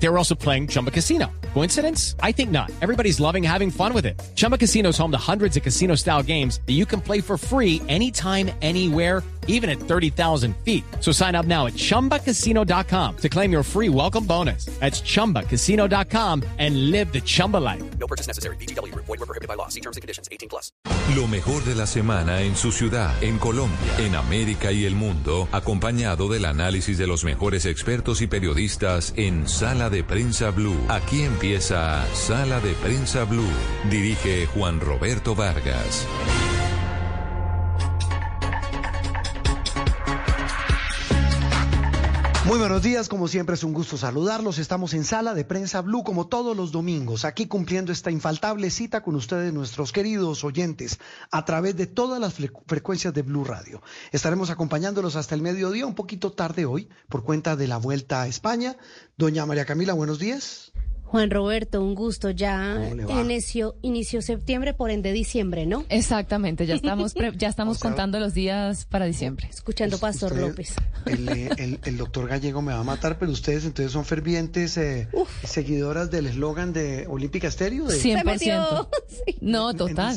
They were also playing Chumba Casino. Coincidence? I think not. Everybody's loving having fun with it. Chumba Casino is home to hundreds of casino style games that you can play for free anytime, anywhere, even at 30,000 feet. So sign up now at chumbacasino.com to claim your free welcome bonus. That's chumbacasino.com and live the Chumba life. No purchase necessary. BGW. Void were prohibited by law. See terms and conditions. 18 plus. Lo mejor de la semana en su ciudad, en Colombia, en América y el mundo, acompañado del análisis de los mejores expertos y periodistas en Sala de Prensa Blue. Aquí empieza Sala de Prensa Blue. Dirige Juan Roberto Vargas. Muy buenos días, como siempre es un gusto saludarlos. Estamos en Sala de Prensa Blue como todos los domingos, aquí cumpliendo esta infaltable cita con ustedes, nuestros queridos oyentes, a través de todas las fre- frecuencias de Blue Radio. Estaremos acompañándolos hasta el mediodía, un poquito tarde hoy, por cuenta de la vuelta a España. Doña María Camila, buenos días. Juan Roberto, un gusto. Ya inició, inició septiembre, por ende diciembre, ¿no? Exactamente, ya estamos pre- ya estamos O sea, contando los días para diciembre. Escuchando Pastor Usted- López. El, eh, el- el doctor Gallego me va a matar, pero ustedes entonces son fervientes eh, seguidoras del eslogan de Olímpica Estéreo. De, 100%. Sí. No, En total.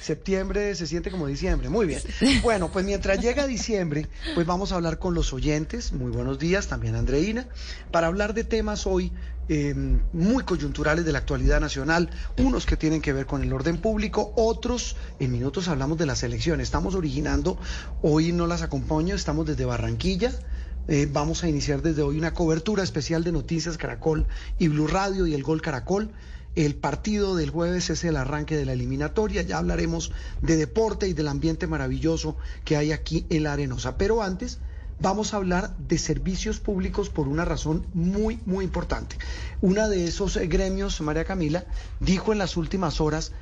septiembre se siente como diciembre. Muy bien. Bueno, pues mientras llega diciembre, pues vamos a hablar con los oyentes. Muy buenos días, también Andreina, para hablar de temas hoy eh, muy coyunturales de la actualidad nacional, unos que tienen que ver con el orden público, otros en minutos hablamos de las elecciones. Estamos originando, hoy no las acompaño, estamos desde Barranquilla. Eh, vamos a iniciar desde hoy una cobertura especial de Noticias Caracol y Blue Radio y el Gol Caracol. El partido del jueves es el arranque de la eliminatoria. Ya hablaremos de deporte y del ambiente maravilloso que hay aquí en la Arenosa. Pero antes vamos a hablar de servicios públicos por una razón muy, muy importante. Una de esos eh, gremios, María Camila, dijo en las últimas horas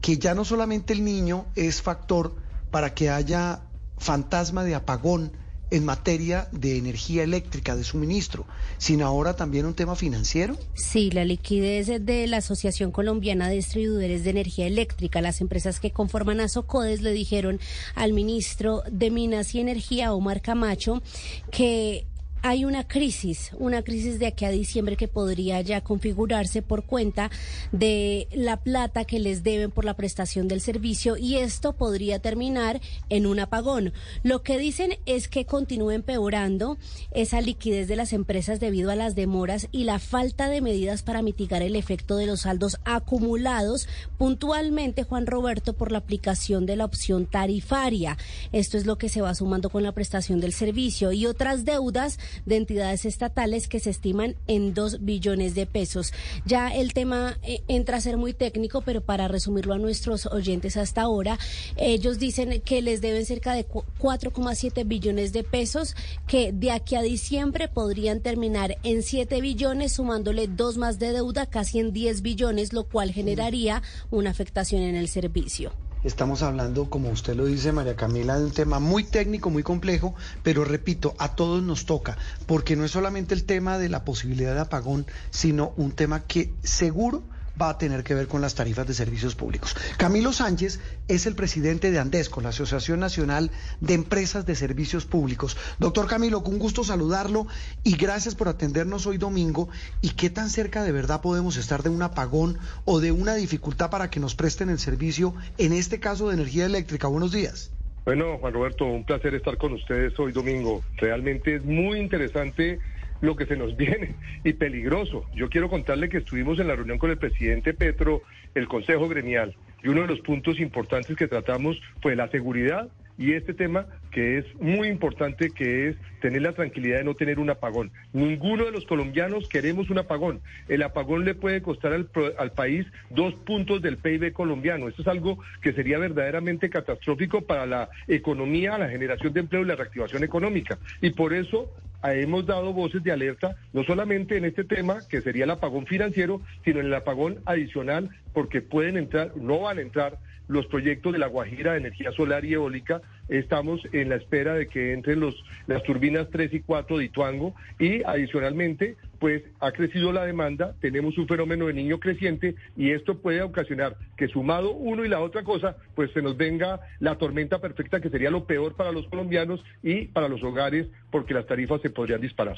que ya no solamente el niño es factor para que haya fantasma de apagón en materia de energía eléctrica, de suministro, sino ahora también un tema financiero. Sí, la liquidez de la Asociación Colombiana de Distribuidores de Energía Eléctrica, las empresas que conforman a Socodes, le dijeron al ministro de Minas y Energía, Omar Camacho, que hay una crisis, una crisis de aquí a diciembre que podría ya configurarse por cuenta de la plata que les deben por la prestación del servicio y esto podría terminar en un apagón. Lo que dicen es que continúa empeorando esa liquidez de las empresas debido a las demoras y la falta de medidas para mitigar el efecto de los saldos acumulados puntualmente, Juan Roberto, por la aplicación de la opción tarifaria. Esto es lo que se va sumando con la prestación del servicio y otras deudas de entidades estatales que se estiman en dos billones de pesos. Ya el tema eh, entra a ser muy técnico, pero para resumirlo a nuestros oyentes hasta ahora, ellos dicen que les deben cerca de cu- 4,7 billones de pesos, que de aquí a diciembre podrían terminar en 7 billones, sumándole dos más de deuda, casi en 10 billones, lo cual generaría una afectación en el servicio. Estamos hablando, como usted lo dice, María Camila, de un tema muy técnico, muy complejo, pero repito, a todos nos toca, porque no es solamente el tema de la posibilidad de apagón, sino un tema que seguro va a tener que ver con las tarifas de servicios públicos. Camilo Sánchez es el presidente de Andesco, la Asociación Nacional de Empresas de Servicios Públicos. Doctor Camilo, con gusto saludarlo y gracias por atendernos hoy domingo. ¿Y qué tan cerca de verdad podemos estar de un apagón o de una dificultad para que nos presten el servicio, en este caso de energía eléctrica? Buenos días. Bueno, Juan Roberto, un placer estar con ustedes hoy domingo. Realmente es muy interesante lo que se nos viene y peligroso. Yo quiero contarle que estuvimos en la reunión con el presidente Petro, el Consejo Gremial, y uno de los puntos importantes que tratamos fue la seguridad y este tema que es muy importante, que es tener la tranquilidad de no tener un apagón. Ninguno de los colombianos queremos un apagón. El apagón le puede costar al, al país dos puntos del PIB colombiano. Esto es algo que sería verdaderamente catastrófico para la economía, la generación de empleo y la reactivación económica. Y por eso hemos dado voces de alerta, no solamente en este tema, que sería el apagón financiero, sino en el apagón adicional porque pueden entrar, no van a entrar los proyectos de la Guajira de energía solar y eólica. Estamos en la espera de que entren los, las turbinas 3 y 4 de Ituango y adicionalmente, pues ha crecido la demanda, tenemos un fenómeno de niño creciente y esto puede ocasionar que sumado uno y la otra cosa, pues se nos venga la tormenta perfecta que sería lo peor para los colombianos y para los hogares porque las tarifas se podrían disparar.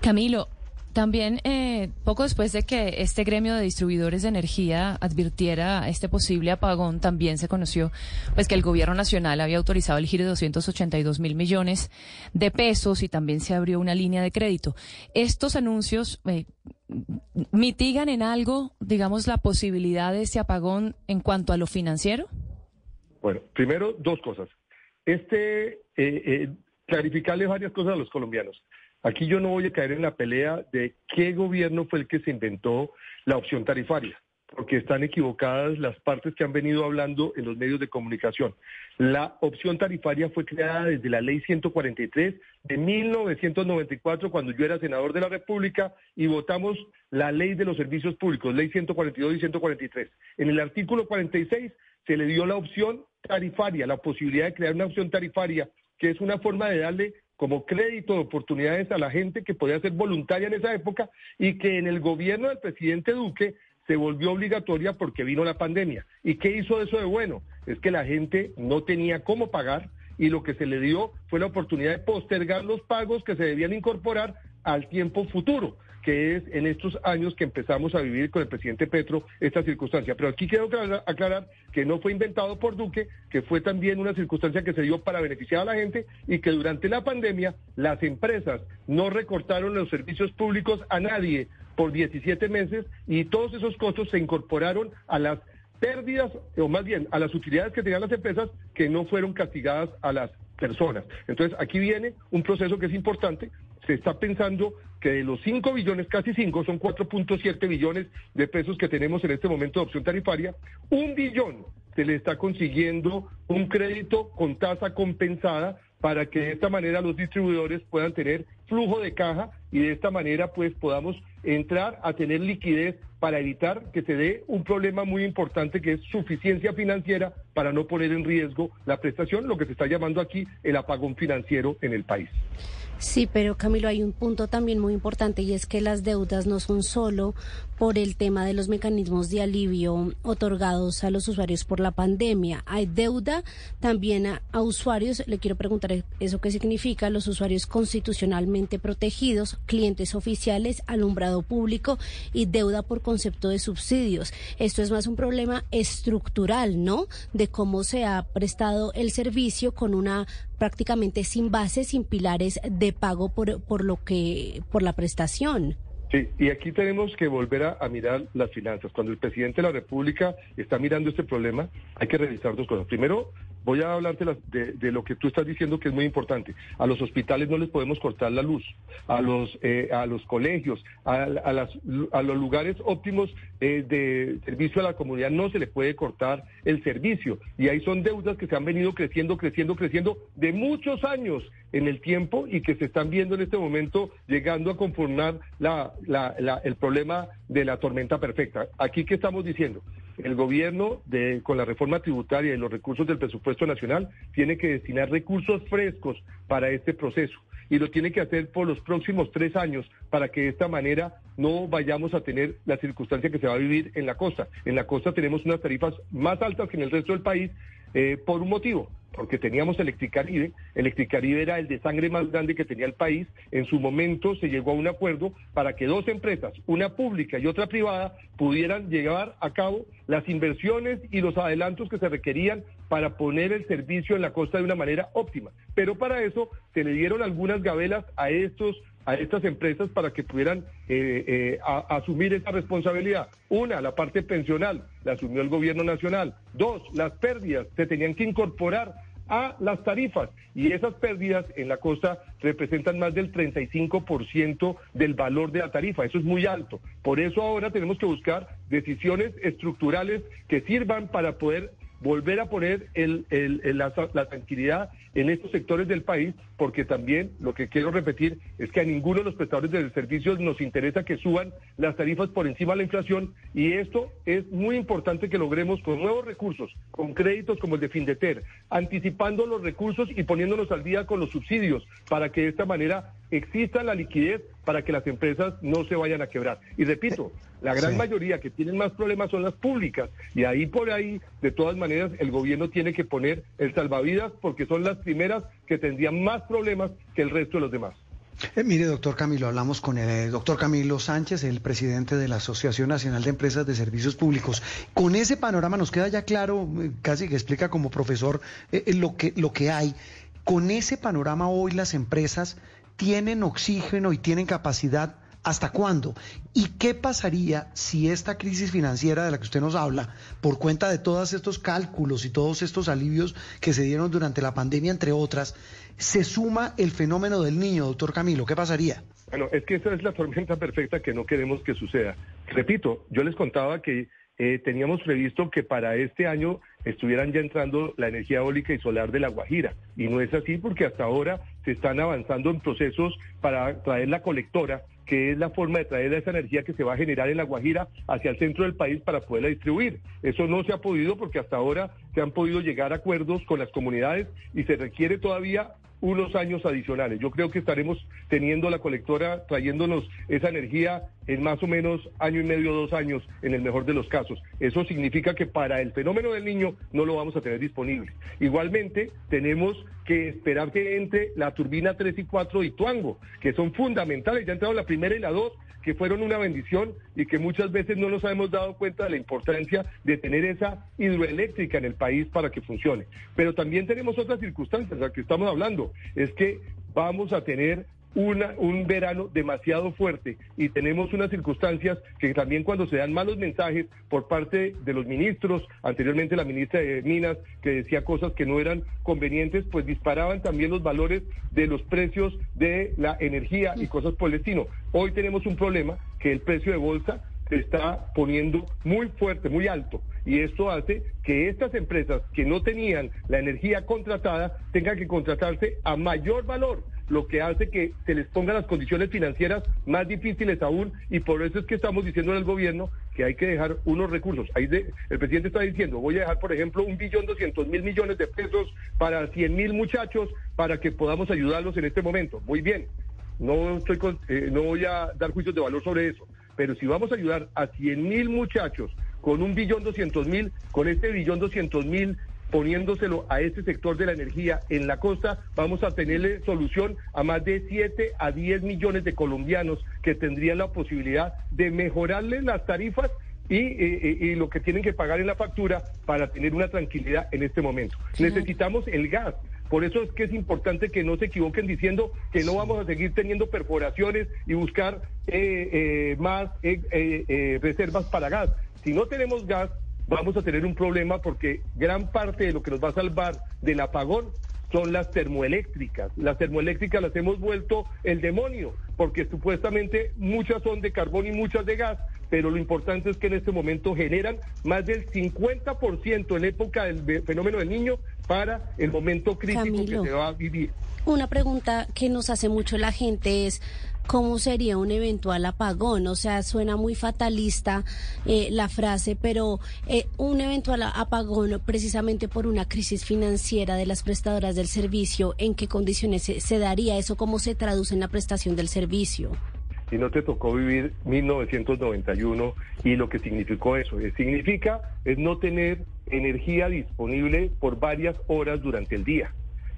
Camilo, también, eh, poco después de que este gremio de distribuidores de energía advirtiera este posible apagón, también se conoció pues que el gobierno nacional había autorizado el giro de 282 mil millones de pesos y también se abrió una línea de crédito. Estos anuncios eh, mitigan en algo, digamos, la posibilidad de este apagón en cuanto a lo financiero. Bueno, primero dos cosas. Este, eh, eh, clarificarle varias cosas a los colombianos. Aquí yo no voy a caer en la pelea de qué gobierno fue el que se inventó la opción tarifaria, porque están equivocadas las partes que han venido hablando en los medios de comunicación. La opción tarifaria fue creada desde la ley 143 de 1994, cuando yo era senador de la República, y votamos la ley de los servicios públicos, ley 142 y 143. En el artículo 46 se le dio la opción tarifaria, la posibilidad de crear una opción tarifaria, que es una forma de darle como crédito de oportunidades a la gente que podía ser voluntaria en esa época y que en el gobierno del presidente Duque se volvió obligatoria porque vino la pandemia. ¿Y qué hizo eso de bueno? Es que la gente no tenía cómo pagar y lo que se le dio fue la oportunidad de postergar los pagos que se debían incorporar al tiempo futuro que es en estos años que empezamos a vivir con el presidente Petro esta circunstancia. Pero aquí quiero aclarar que no fue inventado por Duque, que fue también una circunstancia que se dio para beneficiar a la gente y que durante la pandemia las empresas no recortaron los servicios públicos a nadie por 17 meses y todos esos costos se incorporaron a las pérdidas, o más bien a las utilidades que tenían las empresas que no fueron castigadas a las personas. Entonces, aquí viene un proceso que es importante. Se está pensando que de los 5 billones, casi 5, son 4.7 billones de pesos que tenemos en este momento de opción tarifaria, un billón se le está consiguiendo un crédito con tasa compensada para que de esta manera los distribuidores puedan tener flujo de caja y de esta manera pues podamos entrar a tener liquidez para evitar que se dé un problema muy importante que es suficiencia financiera para no poner en riesgo la prestación, lo que se está llamando aquí el apagón financiero en el país. Sí, pero Camilo, hay un punto también muy importante y es que las deudas no son solo por el tema de los mecanismos de alivio otorgados a los usuarios por la pandemia. Hay deuda también a, usuarios, le quiero preguntar eso qué significa, los usuarios constitucionalmente protegidos, clientes oficiales, alumbrado público y deuda por concepto de subsidios. Esto es más un problema estructural, ¿no? De cómo se ha prestado el servicio con una prácticamente sin base, sin pilares de pago por, por lo que, por la prestación. Sí, y aquí tenemos que volver a, mirar las finanzas. Cuando el presidente de la República está mirando este problema, hay que revisar dos cosas. Primero, voy a hablarte de, lo que tú estás diciendo que es muy importante. A los hospitales no les podemos cortar la luz, a los, eh, a los colegios, a, los lugares óptimos eh, de servicio a la comunidad no se le puede cortar el servicio. Y ahí son deudas que se han venido creciendo, creciendo, creciendo de muchos años en el tiempo y que se están viendo en este momento llegando a conformar la, el problema de la tormenta perfecta. Aquí, ¿qué estamos diciendo? El gobierno, de, con la reforma tributaria y los recursos del presupuesto nacional, tiene que destinar recursos frescos para este proceso y lo tiene que hacer por los próximos tres años para que de esta manera no vayamos a tener la circunstancia que se va a vivir en la costa. En la costa tenemos unas tarifas más altas que en el resto del país eh, por un motivo, porque teníamos Electricaribe, Electricaribe era el de sangre más grande que tenía el país, en su momento se llegó a un acuerdo para que dos empresas, una pública y otra privada, pudieran llevar a cabo las inversiones y los adelantos que se requerían para poner el servicio en la costa de una manera óptima. Pero para eso se le dieron algunas gabelas a estos a estas empresas para que pudieran eh, eh, asumir esa responsabilidad. Una, la parte pensional, la asumió el gobierno nacional. Dos, las pérdidas se tenían que incorporar a las tarifas y esas pérdidas en la costa representan más del 35% del valor de la tarifa. Eso es muy alto. Por eso ahora tenemos que buscar decisiones estructurales que sirvan para poder volver a poner el, el- la, la tranquilidad en estos sectores del país, porque también lo que quiero repetir es que a ninguno de los prestadores de servicios nos interesa que suban las tarifas por encima de la inflación y esto es muy importante que logremos con nuevos recursos, con créditos como el de Findeter, anticipando los recursos y poniéndonos al día con los subsidios para que de esta manera exista la liquidez para que las empresas no se vayan a quebrar. Y repito, la gran Sí. mayoría que tienen más problemas son las públicas y ahí por ahí, de todas maneras, el gobierno tiene que poner el salvavidas porque son las primeras que tendrían más problemas que el resto de los demás. Eh, mire, doctor Camilo, hablamos con el eh, doctor Camilo Sánchez, el presidente de la Asociación Nacional de Empresas de Servicios Públicos. Con ese panorama nos queda ya claro, eh, casi que explica como profesor lo, que, lo que hay. Con ese panorama hoy las empresas tienen oxígeno y tienen capacidad. ¿Hasta cuándo? ¿Y qué pasaría si esta crisis financiera de la que usted nos habla, por cuenta de todos estos cálculos y todos estos alivios que se dieron durante la pandemia, entre otras, se suma el fenómeno del niño, doctor Camilo? ¿Qué pasaría? Bueno, es que esa es la tormenta perfecta que no queremos que suceda. Repito, yo les contaba que eh, teníamos previsto que para este año estuvieran ya entrando la energía eólica y solar de La Guajira. Y no es así porque hasta ahora se están avanzando en procesos para traer la colectora, que es la forma de traer esa energía que se va a generar en La Guajira hacia el centro del país para poderla distribuir. Eso no se ha podido porque hasta ahora se han podido llegar a acuerdos con las comunidades y se requiere todavía unos años adicionales. Yo creo que estaremos teniendo la colectora trayéndonos esa energía en más o menos año y medio, dos años, en el mejor de los casos. Eso significa que para el fenómeno del niño no lo vamos a tener disponible. Igualmente, tenemos que esperar que entre la turbina 3 y 4 de Ituango, que son fundamentales. Ya ha entrado la primera y la 2, que fueron una bendición y que muchas veces no nos hemos dado cuenta de la importancia de tener esa hidroeléctrica en el país para que funcione. Pero también tenemos otras circunstancias, las que estamos hablando, es que vamos a tener una, un verano demasiado fuerte y tenemos unas circunstancias que también cuando se dan malos mensajes por parte de los ministros, anteriormente la ministra de Minas que decía cosas que no eran convenientes, pues disparaban también los valores de los precios de la energía y cosas por el estilo. Hoy tenemos un problema que el precio de bolsa se está poniendo muy fuerte, muy alto. Y esto hace que estas empresas que no tenían la energía contratada tengan que contratarse a mayor valor, lo que hace que se les pongan las condiciones financieras más difíciles aún. Y por eso es que estamos diciendo al gobierno que hay que dejar unos recursos. Ahí de- el presidente está diciendo, voy a dejar, por ejemplo, un billón doscientos mil millones de pesos para cien mil muchachos para que podamos ayudarlos en este momento. Muy bien. No, estoy con- eh, no voy a dar juicios de valor sobre eso, pero si vamos a ayudar a 100 mil muchachos con un billón doscientos mil, con este billón doscientos mil poniéndoselo a este sector de la energía en la costa, vamos a tenerle solución a más de 7 a 10 millones de colombianos que tendrían la posibilidad de mejorarle las tarifas y, y- y- y lo que tienen que pagar en la factura para tener una tranquilidad en este momento. Necesitamos el gas. Por eso es que es importante que no se equivoquen diciendo que no vamos a seguir teniendo perforaciones y buscar eh, eh, más eh, eh, eh, reservas para gas. Si no tenemos gas, vamos a tener un problema porque gran parte de lo que nos va a salvar del apagón son las termoeléctricas. Las termoeléctricas las hemos vuelto el demonio, porque supuestamente muchas son de carbón y muchas de gas, pero lo importante es que en este momento generan más del 50% en época del fenómeno del niño para el momento crítico Camilo. que se va a vivir. Una pregunta que nos hace mucho la gente es cómo sería un eventual apagón. O sea, suena muy fatalista eh, la frase, pero eh, un eventual apagón precisamente por una crisis financiera de las prestadoras del servicio, ¿en qué condiciones se, daría eso? ¿Cómo se traduce en la prestación del servicio? y no te tocó vivir 1991 y lo que significó eso. Eh, Significa es no tener energía disponible por varias horas durante el día,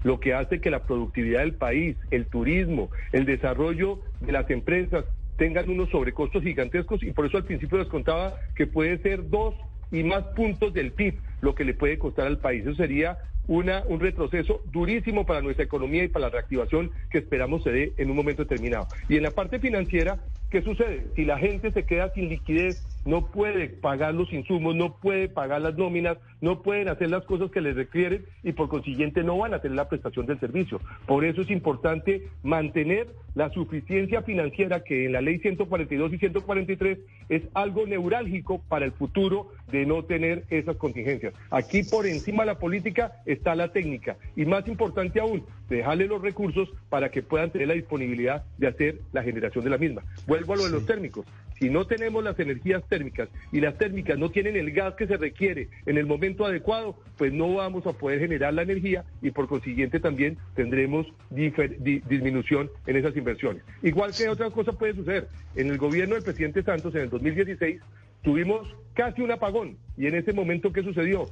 lo que hace que la productividad del país, el turismo, el desarrollo de las empresas tengan unos sobrecostos gigantescos y por eso al principio les contaba que puede ser dos y más puntos del PIB lo que le puede costar al país. Eso sería una, un retroceso durísimo para nuestra economía y para la reactivación que esperamos se dé en un momento determinado. Y en la parte financiera, ¿qué sucede? Si la gente se queda sin liquidez no puede pagar los insumos, no puede pagar las nóminas, no pueden hacer las cosas que les requieren y por consiguiente no van a tener la prestación del servicio. Por eso es importante mantener la suficiencia financiera que en la ley 142 y 143 es algo neurálgico para el futuro de no tener esas contingencias. Aquí por encima de la política está la técnica y más importante aún, dejarle los recursos para que puedan tener la disponibilidad de hacer la generación de la misma. Vuelvo a lo de los térmicos. Si no tenemos las energías térmicas y las térmicas no tienen el gas que se requiere en el momento adecuado, pues no vamos a poder generar la energía y por consiguiente también tendremos disminución en esas inversiones. Igual que otra cosa puede suceder. En el gobierno del presidente Santos en el 2016 tuvimos casi un apagón y en ese momento ¿qué sucedió?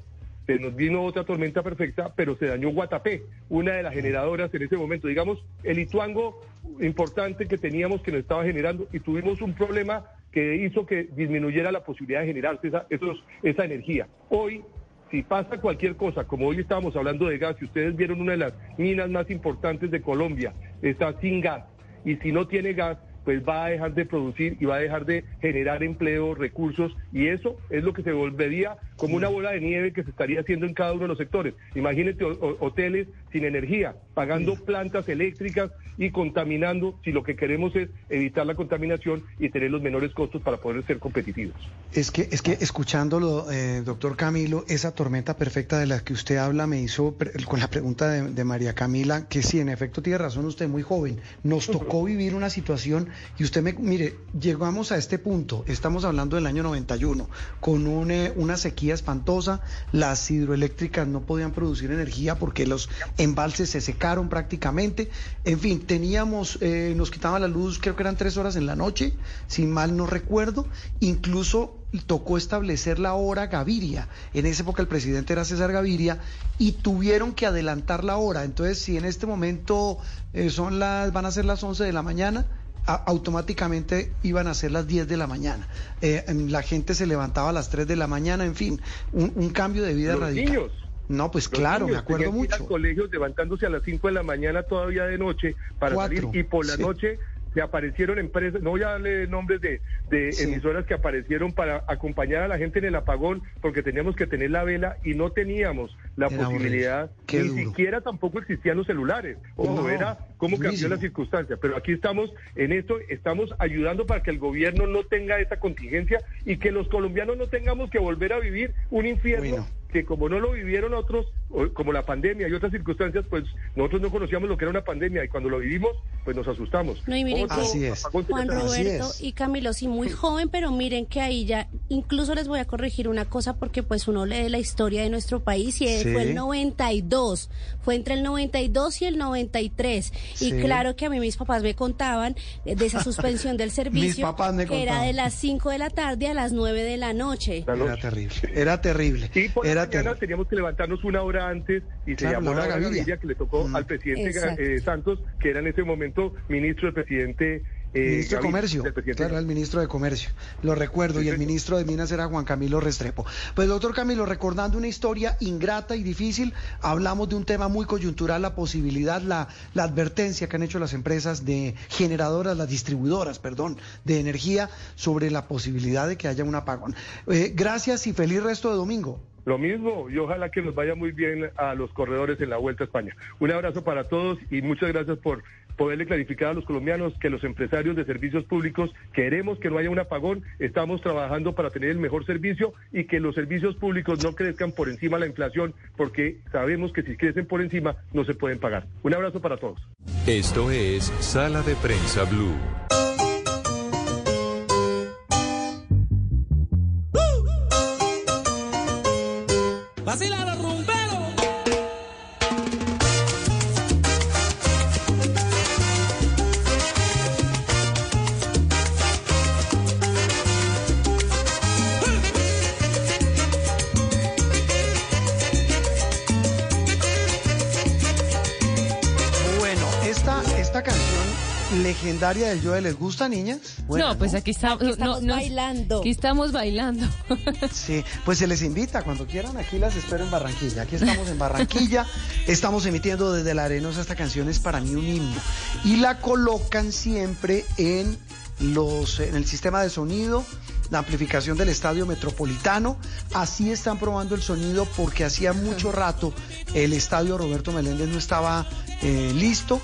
Se nos vino otra tormenta perfecta, pero se dañó Guatapé, una de las generadoras en ese momento. Digamos, el Ituango importante que teníamos que nos estaba generando y tuvimos un problema que hizo que disminuyera la posibilidad de generarse esa, esa energía. Hoy, si pasa cualquier cosa, como hoy estábamos hablando de gas, y ustedes vieron una de las minas más importantes de Colombia, está sin gas, y si no tiene gas, pues va a dejar de producir y va a dejar de generar empleo, recursos, y eso es lo que se volvería como una bola de nieve que se estaría haciendo en cada uno de los sectores. Imagínate hoteles sin energía, pagando plantas eléctricas y contaminando, si lo que queremos es evitar la contaminación y tener los menores costos para poder ser competitivos. Es que, es que escuchándolo, eh, doctor Camilo, esa tormenta perfecta de la que usted habla me hizo con la pregunta de, de María Camila, que sí, en efecto tiene razón usted, muy joven, nos tocó vivir una situación y usted me, mire, llegamos a este punto, estamos hablando del año 91, con una sequía espantosa, las hidroeléctricas no podían producir energía porque los embalses se secaron prácticamente, en fin, teníamos, eh, nos quitaban la luz, creo que eran tres horas en la noche, si mal no recuerdo, incluso tocó establecer la hora Gaviria. En esa época el presidente era César Gaviria y tuvieron que adelantar la hora. Entonces, si en este momento eh, son las, van a ser las 11 de la mañana, automáticamente iban a ser las 10 de la mañana. Eh, la gente se levantaba a las 3 de la mañana, en fin, un, cambio de vida radical. No, pues claro, me acuerdo mucho. colegios levantándose a las 5 de la mañana todavía de noche para salir y por la noche se aparecieron empresas, no voy a darle nombres de, emisoras que aparecieron para acompañar a la gente en el apagón porque teníamos que tener la vela y no teníamos la posibilidad, ni siquiera tampoco existían los celulares. Ojo, era cómo cambió la circunstancia. Pero aquí estamos en esto, estamos ayudando para que el gobierno no tenga esa contingencia y que los colombianos no tengamos que volver a vivir un infierno que como no lo vivieron otros, como la pandemia y otras circunstancias, pues nosotros no conocíamos lo que era una pandemia y cuando lo vivimos, pues nos asustamos. No, y miren, Así es. Juan Roberto y Camilo, sí, muy joven, pero miren que ahí ya, incluso les voy a corregir una cosa porque pues uno lee la historia de nuestro país y fue el 92, fue entre el 92 y el 93. Y claro que a mí mis papás me contaban de esa suspensión del servicio, que era de las 5 de la tarde a las 9 de la noche. Era terrible, era terrible. era teníamos que levantarnos una hora antes y se llamó la Gaviria que le tocó mm. al presidente eh, Santos, que era en ese momento ministro del presidente eh, ministro de Comercio, claro, el ministro de Comercio, lo recuerdo, y el ministro de Minas era Juan Camilo Restrepo. Pues doctor Camilo, recordando una historia ingrata y difícil, hablamos de un tema muy coyuntural, la posibilidad, la, la advertencia que han hecho las empresas de generadoras, las distribuidoras, perdón, de energía sobre la posibilidad de que haya un apagón. Eh, gracias y feliz resto de domingo. Lo mismo y ojalá que nos vaya muy bien a los corredores en la Vuelta a España. Un abrazo para todos y muchas gracias por poderle clarificar a los colombianos que los empresarios de servicios públicos queremos que no haya un apagón, estamos trabajando para tener el mejor servicio y que los servicios públicos no crezcan por encima de la inflación, porque sabemos que si crecen por encima no se pueden pagar. Un abrazo para todos. Esto es Sala de Prensa Blue. Legendaria del Joe, ¿les gusta, niñas? no, pues aquí estamos, bailando. Aquí estamos bailando. sí, pues se les invita cuando quieran. Aquí las espero en Barranquilla. Aquí estamos en Barranquilla. estamos emitiendo desde la Arenosa. Esta canción es para mí un himno. Y la colocan siempre en los en el sistema de sonido la amplificación del estadio metropolitano. Así están probando el sonido porque hacía mucho rato el estadio Roberto Meléndez no estaba eh, listo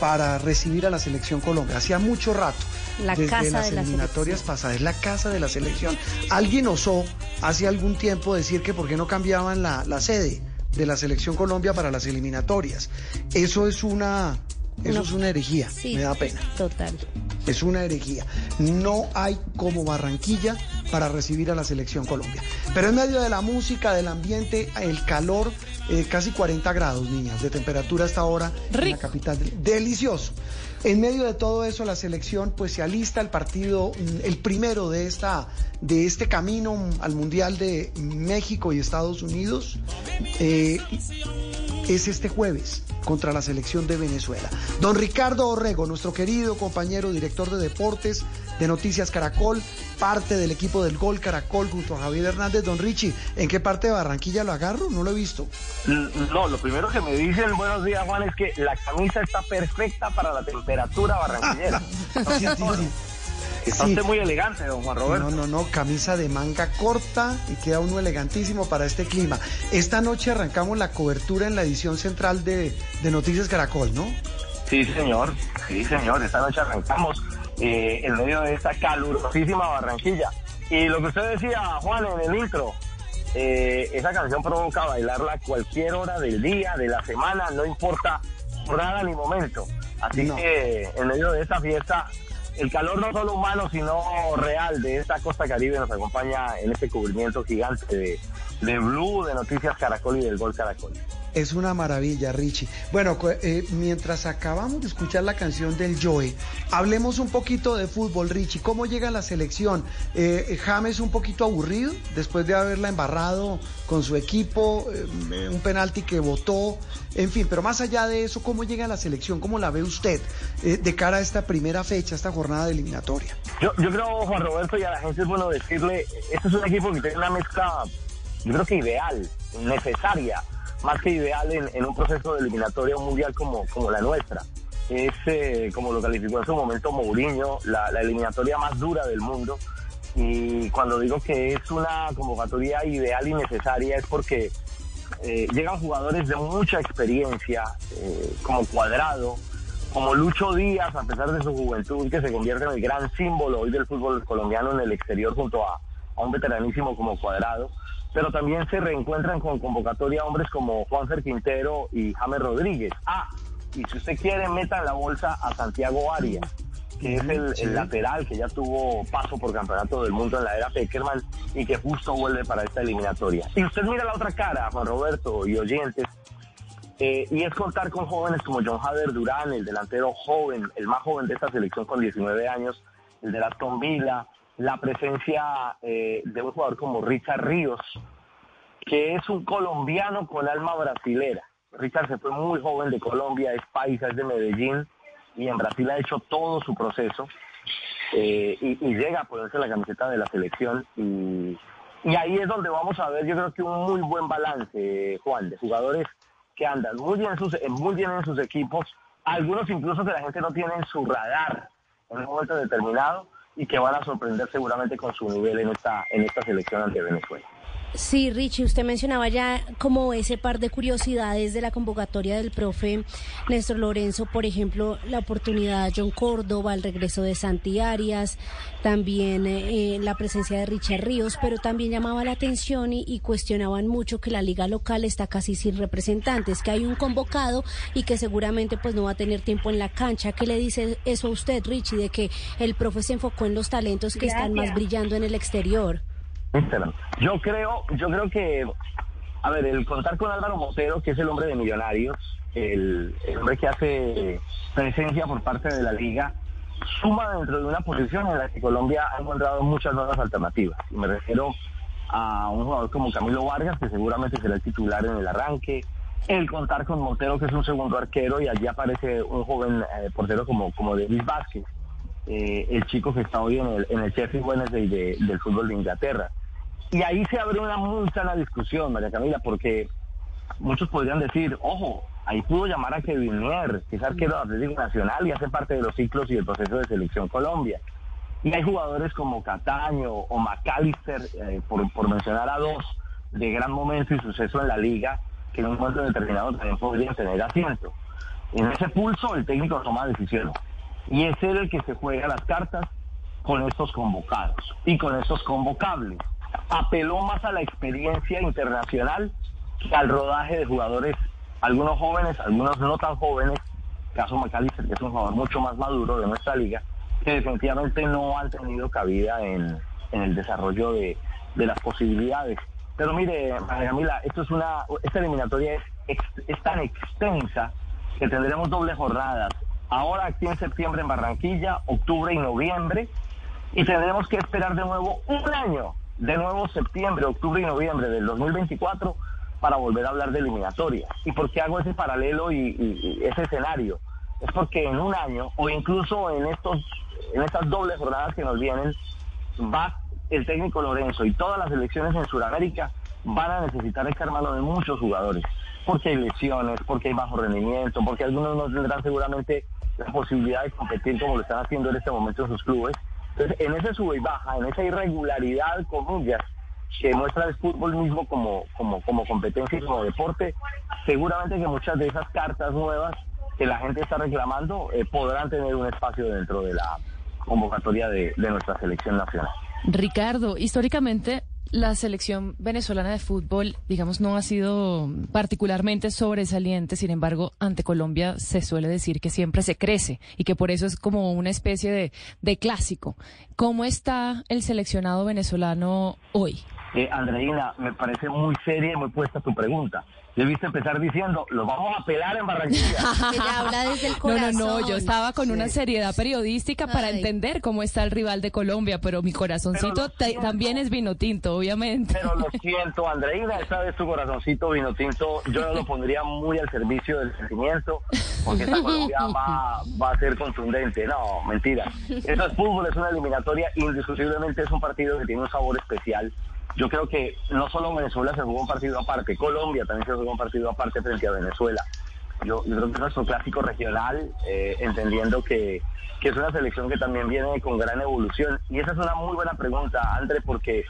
para recibir a la selección Colombia. Hacía mucho rato. La desde casa las de eliminatorias pasadas, es la casa de la selección. Alguien osó hace algún tiempo decir que por qué no cambiaban la, la sede de la selección Colombia para las eliminatorias. Eso es una, eso No. es una herejía. Sí, Me da pena. Total. Es una herejía. No hay como Barranquilla para recibir a la selección Colombia. Pero en medio de la música, del ambiente, el calor, eh, casi 40 grados, niñas, de temperatura hasta ahora en la capital. Delicioso. En medio de todo eso, la selección pues se alista el partido, mm, el primero de esta de este camino mm, al Mundial de México y Estados Unidos. Eh, es este jueves contra la selección de Venezuela. Don Ricardo Orrego, nuestro querido compañero director de deportes de Noticias Caracol, parte del equipo del Gol Caracol junto a Javier Hernández. Don Richie, ¿en qué parte de Barranquilla lo agarro? No lo he visto. No, lo primero que me dicen, buenos días Juan, es que la camisa está perfecta para la temperatura barranquillera. Sí, sí, sí. Está Sí. usted muy elegante, don Juan Roberto. No, no, no, camisa de manga corta y queda uno elegantísimo para este clima. Esta noche arrancamos la cobertura en la edición central de, de Noticias Caracol, ¿no? Sí, señor, sí, señor. Esta noche arrancamos eh, en medio de esta calurosísima Barranquilla. Y lo que usted decía, Juan, en el intro, eh, esa canción provoca bailarla a cualquier hora del día, de la semana, no importa nada ni momento. Así No. que en medio de esta fiesta, el calor no solo humano, sino real de esta costa caribe nos acompaña en este cubrimiento gigante de, de Blue, de Noticias Caracol y del Gol Caracol. Es una maravilla, Richie. Bueno, eh, mientras acabamos de escuchar la canción del Joe, hablemos un poquito de fútbol, Richie. ¿Cómo llega la selección? Eh, James un poquito aburrido después de haberla embarrado con su equipo, eh, un penalti que votó, en fin, pero más allá de eso, ¿cómo llega la selección? ¿Cómo la ve usted eh, de cara a esta primera fecha, esta jornada de eliminatoria? Yo, yo creo, Juan Roberto, y a la gente es bueno decirle, este es un equipo que tiene una mezcla, yo creo que ideal, necesaria, más que ideal en, un proceso de eliminatoria mundial como, como la nuestra. Es, eh, como lo calificó en su momento Mourinho, la, la eliminatoria más dura del mundo. Y cuando digo que es una convocatoria ideal y necesaria es porque eh, llegan jugadores de mucha experiencia, eh, como Cuadrado, como Lucho Díaz, a pesar de su juventud, que se convierte en el gran símbolo hoy del fútbol colombiano en el exterior junto a, a un veteranísimo como Cuadrado, pero también se reencuentran con convocatoria hombres como Juanfer Quintero y James Rodríguez. Ah, y si usted quiere, meta en la bolsa a Santiago Arias, que es el, el lateral que ya tuvo paso por campeonato del mundo en la era Peckerman y que justo vuelve para esta eliminatoria. Y usted mira la otra cara, Juan Roberto y oyentes, eh, y es contar con jóvenes como John Hader Durán, el delantero joven, el más joven de esta selección con 19 años, el de Aston Villa, la presencia eh, de un jugador como Richard Ríos, que es un colombiano con alma brasilera. Richard se fue muy joven de Colombia, es paisa, es de Medellín, y en Brasil ha hecho todo su proceso, eh, y, llega a ponerse la camiseta de la selección, y, y ahí es donde vamos a ver, yo creo que un muy buen balance, Juan, de jugadores que andan muy bien, en sus, eh, muy bien en sus equipos, algunos incluso que la gente no tiene en su radar en un momento determinado y que van a sorprender seguramente con su nivel en esta, en esta selección ante Venezuela. Sí, Richie, usted mencionaba ya como ese par de curiosidades de la convocatoria del profe Néstor Lorenzo, por ejemplo, la oportunidad de John Córdoba, el regreso de Santi Arias, también eh, la presencia de Richard Ríos, pero también llamaba la atención y, y cuestionaban mucho que la liga local está casi sin representantes, que hay un convocado y que seguramente pues no va a tener tiempo en la cancha. ¿Qué le dice eso a usted, Richie, de que el profe se enfocó en los talentos que están más brillando en el exterior? Instagram. Yo creo, yo creo que, a ver, el contar con Álvaro Montero, que es el hombre de Millonarios, el, hombre que hace presencia por parte de la liga, suma dentro de una posición en la que Colombia ha encontrado muchas nuevas alternativas. Y me refiero a un jugador como Camilo Vargas, que seguramente será el titular en el arranque, el contar con Montero, que es un segundo arquero, y allí aparece un joven eh, portero como, como David Vázquez, eh, el chico que está hoy en el, en el Sheffield Wednesday de- del fútbol de Inglaterra. Y ahí se abre una muy sana discusión, María Camila, porque muchos podrían decir, ojo, ahí pudo llamar a Kevin Mier, que es arquero Atlético Nacional y hace parte de los ciclos y del proceso de selección Colombia. Y hay jugadores como Cataño o McAllister, eh, por, por mencionar a dos, de gran momento y suceso en la liga, que en un momento determinado también podrían tener asiento. En ese pulso el técnico toma decisiones. Y es él el que se juega las cartas con estos convocados y con estos convocables. Apeló más a la experiencia internacional que al rodaje de jugadores, algunos jóvenes, algunos no tan jóvenes, caso McAllister, que es un jugador mucho más maduro de nuestra liga, que definitivamente no han tenido cabida en, en el desarrollo de, de las posibilidades. Pero mire, María Camila, esto es una, esta eliminatoria es, tan extensa que tendremos dobles jornadas. Ahora aquí en septiembre en Barranquilla, octubre y noviembre, y tendremos que esperar de nuevo un año, de nuevo septiembre, octubre y noviembre del 2024 para volver a hablar de eliminatoria. ¿Y por qué hago ese paralelo y, ese escenario? Es porque en un año, o incluso en estos, en estas dobles jornadas que nos vienen, va el técnico Lorenzo y todas las elecciones en Sudamérica van a necesitar echar mano de muchos jugadores, porque hay lesiones, porque hay bajo rendimiento, porque algunos no tendrán seguramente la posibilidad de competir como lo están haciendo en este momento en sus clubes. Entonces, en ese sube y baja, en esa irregularidad, comillas, que muestra el fútbol mismo como, como, como competencia y como deporte, seguramente que muchas de esas cartas nuevas que la gente está reclamando eh, podrán tener un espacio dentro de la convocatoria de nuestra selección nacional. Ricardo, históricamente la selección venezolana de fútbol, digamos, no ha sido particularmente sobresaliente, sin embargo, ante Colombia se suele decir que siempre se crece y que por eso es como una especie de, de clásico. ¿Cómo está el seleccionado venezolano hoy? Eh, Andreina, me parece muy seria y muy puesta tu pregunta. Debiste empezar diciendo, lo vamos a pelar en Barranquilla. Ella habla desde el No, corazón. no, no, yo estaba con una seriedad periodística para Ay. entender cómo está el rival de Colombia, pero mi corazoncito Pero también es vino tinto, obviamente. Pero lo siento, Andreina, esta vez tu corazoncito vino tinto, yo lo pondría muy al servicio del sentimiento, porque esta Colombia va, va a ser contundente. No, mentira. Eso es fútbol, es una eliminatoria, indiscutiblemente es un partido que tiene un sabor especial. Yo creo que no solo Venezuela se jugó un partido aparte, Colombia también se jugó un partido aparte frente a Venezuela. Yo, creo que es nuestro clásico regional, eh, entendiendo que, que es una selección que también viene con gran evolución. Y esa es una muy buena pregunta, André, porque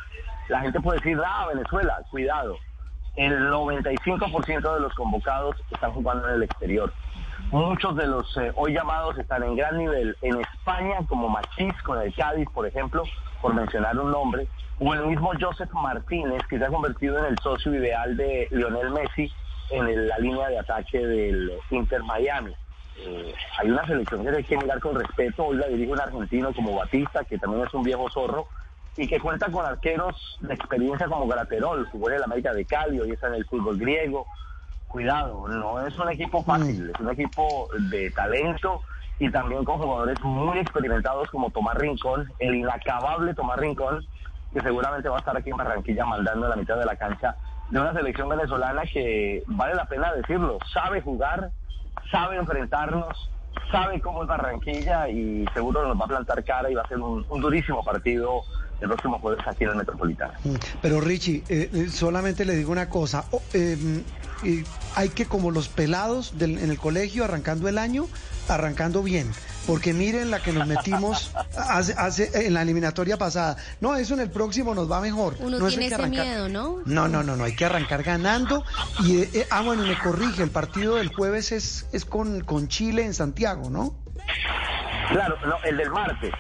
la gente puede decir, ah, Venezuela, cuidado. El 95% de los convocados están jugando en el exterior. Muchos de los eh, hoy llamados están en gran nivel en España, como Machís con el Cádiz, por ejemplo, por mencionar un nombre, o el mismo Joseph Martínez, que se ha convertido en el socio ideal de Lionel Messi en el- la línea de ataque del Inter Miami. Eh, hay una selección que hay que mirar con respeto. Hoy la dirige un argentino como Batista, que también es un viejo zorro, y que cuenta con arqueros de experiencia como Graterol, jugó en el América de Cali, hoy está en el fútbol griego. Cuidado, no es un equipo fácil, es un equipo de talento y también con jugadores muy experimentados como Tomás Rincón, el inacabable Tomás Rincón, que seguramente va a estar aquí en Barranquilla mandando en la mitad de la cancha de una selección venezolana que vale la pena decirlo, sabe jugar, sabe enfrentarnos, sabe cómo es Barranquilla y seguro nos va a plantar cara y va a ser un, durísimo partido el próximo jueves aquí en el Metropolitano. Mm, Pero Richie, eh, eh, solamente le digo una cosa. Oh, hay que, como los pelados del- en el colegio, arrancando el año, arrancando bien. Porque miren la que nos metimos hace, hace- en la eliminatoria pasada. No, eso en el próximo nos va mejor. Uno no tiene que ese arrancar- miedo, ¿no? No, no, no, no, hay que arrancar ganando. Y, eh, eh, ah, bueno, me corrige, el partido del jueves es, es con, con Chile en Santiago, ¿no? Claro, no, el del martes.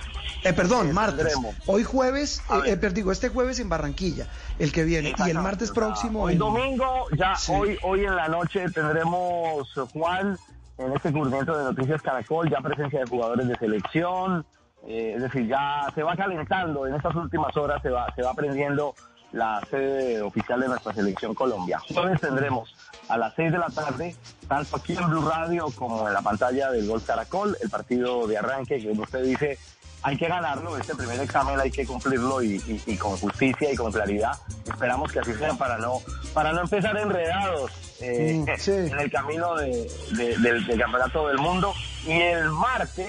Eh, perdón, martes. Hoy jueves, eh, eh, digo, este jueves en Barranquilla, el que viene. Y el martes próximo. Hoy en- domingo, ya Sí. hoy, hoy en la noche tendremos, eh, Juan, en este cubrimiento de Noticias Caracol, ya presencia de jugadores de selección. eh, es decir, ya se va calentando en estas últimas horas, se va, se va aprendiendo la sede oficial de nuestra selección Colombia. Jueves tendremos a las 6 de la tarde, tanto aquí en Blue Radio como en la pantalla del Gol Caracol, el partido de arranque que usted dice hay que ganarlo, este primer examen hay que cumplirlo y- y con justicia y con claridad. Esperamos que así sea para no, para no empezar enredados eh, sí. en el camino de- de- del, del campeonato del mundo. Y el martes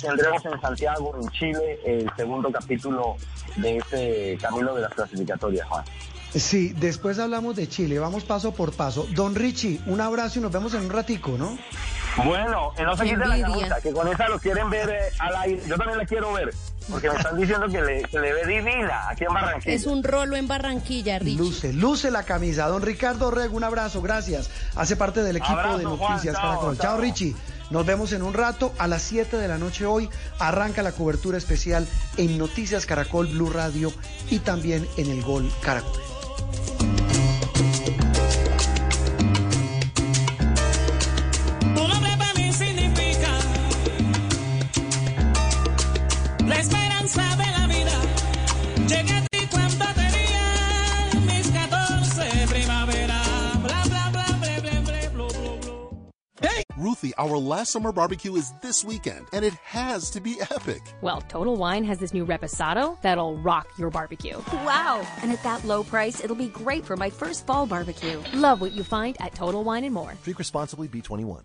tendremos en Santiago, en Chile, el segundo capítulo de este camino de las clasificatorias, Juan. Sí, después hablamos de Chile, vamos paso por paso. Don Richie, un abrazo y nos vemos en un ratico, ¿no? Bueno, eh, no se quiten la camisa, que con esa lo quieren ver eh, al aire. Yo también la quiero ver, porque me están diciendo que le, que le ve divina aquí en Barranquilla. Es un rolo en Barranquilla, Richie. Luce, luce la camisa. Don Ricardo Rego, un abrazo, gracias. Hace parte del equipo Abrazo, de Juan, Noticias chao, Caracol. Chao, chao. Richie. Nos vemos en un rato. A las 7 de la noche hoy arranca la cobertura especial en Noticias Caracol, Blue Radio y también en el Gol Caracol. Ruthie, our last summer barbecue is this weekend, and it has to be epic. Well, Total Wine has this new reposado that'll rock your barbecue. Wow. And at that low price, it'll be great for my first fall barbecue. Love what you find at Total Wine and More. Drink responsibly, B21.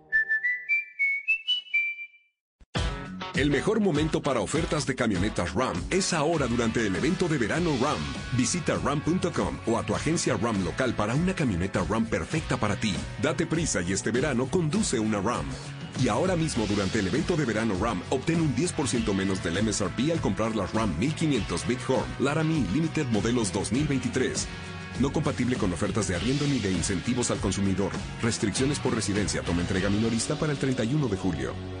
El mejor momento para ofertas de camionetas RAM es ahora durante el evento de verano RAM. Visita ram.com o a tu agencia RAM local para una camioneta RAM perfecta para ti. Date prisa y este verano conduce una RAM. Y ahora mismo durante el evento de verano RAM, obtén un 10% menos del MSRP al comprar la RAM 1500 Bighorn Laramie Limited modelos 2023. No compatible con ofertas de arriendo ni de incentivos al consumidor. Restricciones por residencia. Toma entrega minorista para el 31 de julio.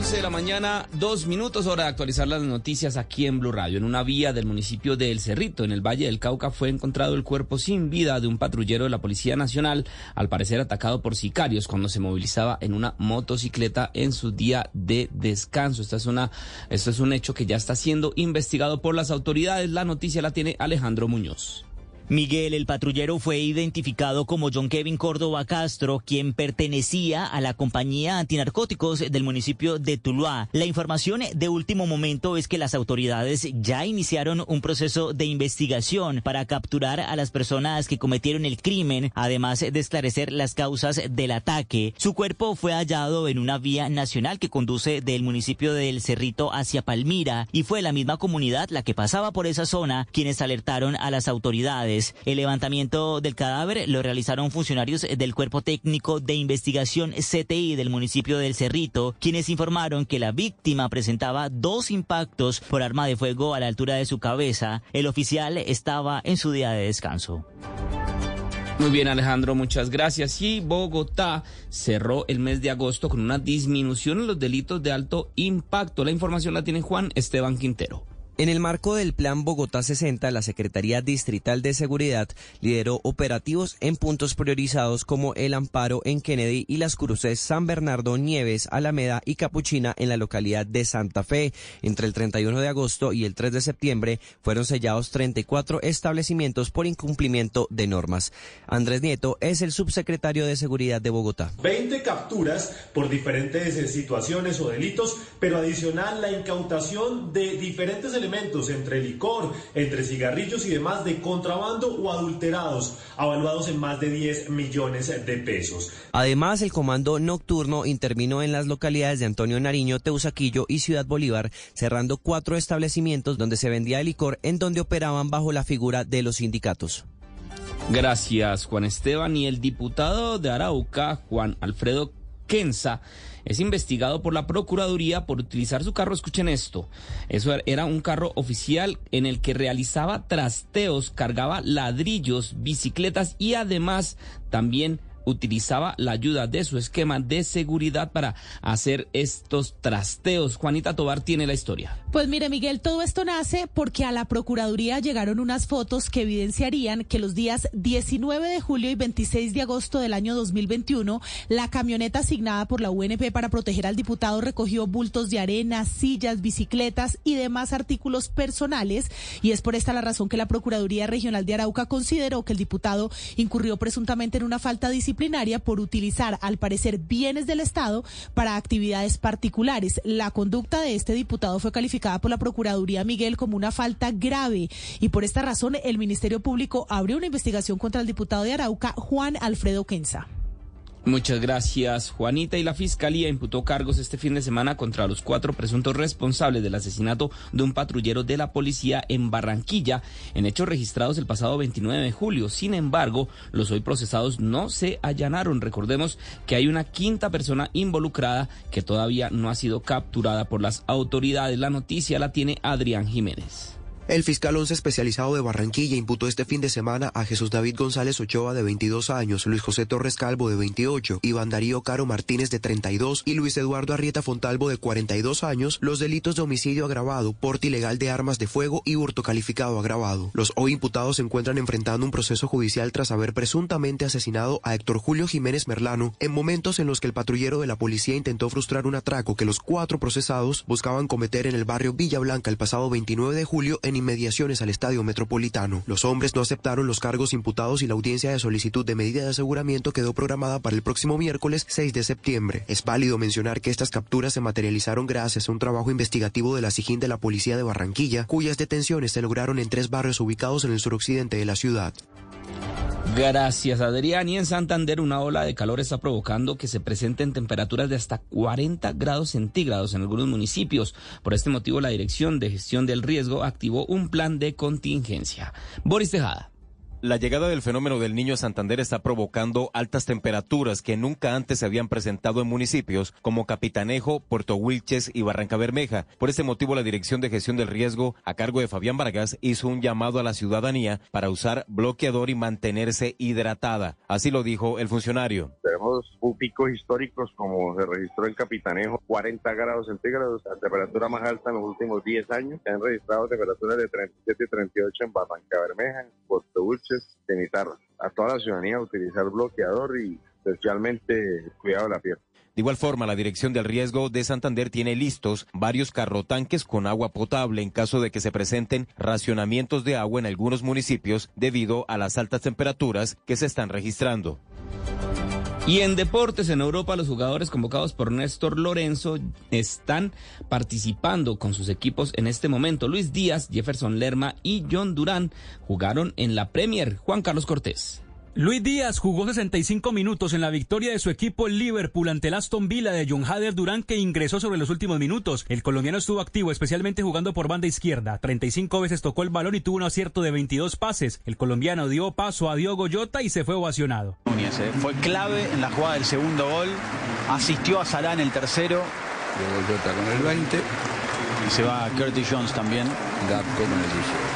11 de la mañana, dos minutos, hora de actualizar las noticias aquí en Blue Radio. En una vía del municipio de El Cerrito, en el Valle del Cauca, fue encontrado el cuerpo sin vida de un patrullero de la Policía Nacional, al parecer atacado por sicarios cuando se movilizaba en una motocicleta en su día de descanso. Esta es una, esto es un hecho que ya está siendo investigado por las autoridades. La noticia la tiene Alejandro Muñoz. Miguel, el patrullero, fue identificado como John Kevin Córdoba Castro, quien pertenecía a la compañía antinarcóticos del municipio de Tuluá. La información de último momento es que las autoridades ya iniciaron un proceso de investigación para capturar a las personas que cometieron el crimen, además de esclarecer las causas del ataque. Su cuerpo fue hallado en una vía nacional que conduce del municipio del Cerrito hacia Palmira y fue la misma comunidad la que pasaba por esa zona quienes alertaron a las autoridades. El levantamiento del cadáver lo realizaron funcionarios del Cuerpo Técnico de Investigación CTI del municipio del Cerrito, quienes informaron que la víctima presentaba dos impactos por arma de fuego a la altura de su cabeza. El oficial estaba en su día de descanso. Muy bien, Alejandro, muchas gracias. Y Bogotá cerró el mes de agosto con una disminución en los delitos de alto impacto. La información la tiene Juan Esteban Quintero. En el marco del Plan Bogotá 60, la Secretaría Distrital de Seguridad lideró operativos en puntos priorizados como El Amparo en Kennedy y las cruces San Bernardo, Nieves, Alameda y Capuchina en la localidad de Santa Fe. Entre el 31 de agosto y el 3 de septiembre fueron sellados 34 establecimientos por incumplimiento de normas. Andrés Nieto es el subsecretario de Seguridad de Bogotá. 20 capturas por diferentes situaciones o delitos, pero adicional la incautación de diferentes elementos entre licor, entre cigarrillos y demás de contrabando o adulterados, avaluados en más de 10 millones de pesos. Además, el comando nocturno intervino en las localidades de Antonio Nariño, Teusaquillo y Ciudad Bolívar, cerrando cuatro establecimientos donde se vendía licor en donde operaban bajo la figura de los sindicatos. Gracias, Juan Esteban. Y el diputado de Arauca, Juan Alfredo Kenza, es investigado por la Procuraduría por utilizar su carro. Escuchen esto. Eso era un carro oficial en el que realizaba trasteos, cargaba ladrillos, bicicletas y además también utilizaba la ayuda de su esquema de seguridad para hacer estos trasteos. Juanita Tobar tiene la historia. Pues mire, Miguel, todo esto nace porque a la Procuraduría llegaron unas fotos que evidenciarían que los días 19 de julio y 26 de agosto del año 2021, la camioneta asignada por la UNP para proteger al diputado recogió bultos de arena, sillas, bicicletas y demás artículos personales. Y es por esta la razón que la Procuraduría Regional de Arauca consideró que el diputado incurrió presuntamente en una falta disciplinaria por utilizar, al parecer, bienes del Estado para actividades particulares. La conducta de este diputado fue calificada por la Procuraduría Miguel como una falta grave y por esta razón el Ministerio Público abrió una investigación contra el diputado de Arauca, Juan Alfredo Quenza. Muchas gracias, Juanita. Y la Fiscalía imputó cargos este fin de semana contra los cuatro presuntos responsables del asesinato de un patrullero de la policía en Barranquilla, en hechos registrados el pasado 29 de julio. Sin embargo, los hoy procesados no se allanaron. Recordemos que hay una quinta persona involucrada que todavía no ha sido capturada por las autoridades. La noticia la tiene Adrián Jiménez. El fiscal 11 especializado de Barranquilla imputó este fin de semana a Jesús David González Ochoa de 22 años, Luis José Torres Calvo de 28, Iván Darío Caro Martínez de 32 y Luis Eduardo Arrieta Fontalvo de 42 años los delitos de homicidio agravado, porte ilegal de armas de fuego y hurto calificado agravado. Los hoy imputados se encuentran enfrentando un proceso judicial tras haber presuntamente asesinado a Héctor Julio Jiménez Merlano en momentos en los que el patrullero de la policía intentó frustrar un atraco que los cuatro procesados buscaban cometer en el barrio Villa Blanca el pasado 29 de julio en inmediaciones al estadio metropolitano. Los hombres no aceptaron los cargos imputados y la audiencia de solicitud de medida de aseguramiento quedó programada para el próximo miércoles 6 de septiembre. Es válido mencionar que estas capturas se materializaron gracias a un trabajo investigativo de la SIGIN de la Policía de Barranquilla, cuyas detenciones se lograron en tres barrios ubicados en el suroccidente de la ciudad. Gracias, Adrián. Y en Santander, una ola de calor está provocando que se presenten temperaturas de hasta 40 grados centígrados en algunos municipios. Por este motivo, la Dirección de Gestión del Riesgo activó un plan de contingencia. Boris Tejada. La llegada del fenómeno del niño a Santander está provocando altas temperaturas que nunca antes se habían presentado en municipios como Capitanejo, Puerto Wilches y Barranca Bermeja. Por este motivo, la Dirección de Gestión del Riesgo, a cargo de Fabián Vargas, hizo un llamado a la ciudadanía para usar bloqueador y mantenerse hidratada. Así lo dijo el funcionario. Tenemos un pico históricos como se registró en Capitanejo, 40 grados centígrados, la temperatura más alta en los últimos 10 años. Se han registrado temperaturas de 37 y 38 en Barranca Bermeja, en Puerto Wilches, en Itarra. A toda la ciudadanía utilizar bloqueador y especialmente cuidado de la piel. De igual forma, la Dirección del Riesgo de Santander tiene listos varios carrotanques con agua potable en caso de que se presenten racionamientos de agua en algunos municipios debido a las altas temperaturas que se están registrando. Y en deportes en Europa, los jugadores convocados por Néstor Lorenzo están participando con sus equipos en este momento. Luis Díaz, Jefferson Lerma y John Durán jugaron en la Premier. Juan Carlos Cortés. Luis Díaz jugó 65 minutos en la victoria de su equipo el Liverpool ante el Aston Villa de John Hader Durán que ingresó sobre los últimos minutos. El colombiano estuvo activo especialmente jugando por banda izquierda. 35 veces tocó el balón y tuvo un acierto de 22 pases. El colombiano dio paso a Diogo Jota y se fue ovacionado. Fue clave en la jugada del segundo gol. Asistió a Salah en el tercero. Diogo Jota con el 20. Y se va Curtis Jones también. Gapco con el 18.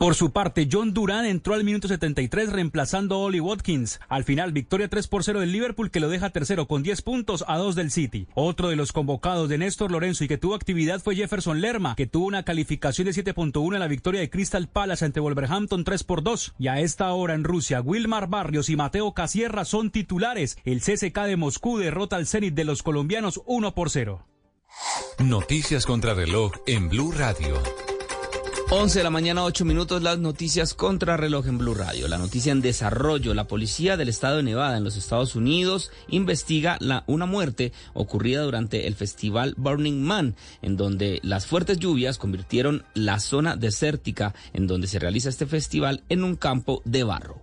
Por su parte, John Durán entró al minuto 73 reemplazando a Oli Watkins. Al final, victoria 3 por 0 del Liverpool que lo deja tercero con 10 puntos a 2 del City. Otro de los convocados de Néstor Lorenzo y que tuvo actividad fue Jefferson Lerma, que tuvo una calificación de 7.1 en la victoria de Crystal Palace ante Wolverhampton 3 por 2. Y a esta hora en Rusia, Wilmar Barrios y Mateo Casierra son titulares. El CSK de Moscú derrota al Zenit de los colombianos 1 por 0. Noticias contra reloj en Blue Radio. 11 de la mañana, 8 minutos, las noticias contra reloj en Blue Radio. La noticia en desarrollo. La policía del estado de Nevada en los Estados Unidos investiga la, una muerte ocurrida durante el festival Burning Man, en donde las fuertes lluvias convirtieron la zona desértica en donde se realiza este festival en un campo de barro.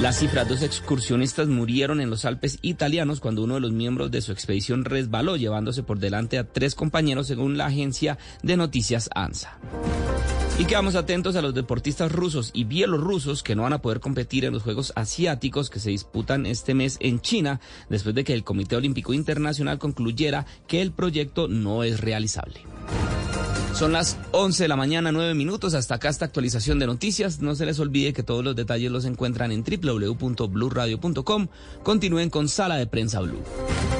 La cifra, dos excursionistas murieron en los Alpes italianos cuando uno de los miembros de su expedición resbaló, llevándose por delante a tres compañeros, según la agencia de noticias ANSA. Y quedamos atentos a los deportistas rusos y bielorrusos que no van a poder competir en los Juegos Asiáticos que se disputan este mes en China, después de que el Comité Olímpico Internacional concluyera que el proyecto no es realizable. Son las 11 de la mañana, 9 minutos. Hasta acá esta actualización de noticias. No se les olvide que todos los detalles los encuentran en www.bluradio.com. Continúen con Sala de Prensa Blue.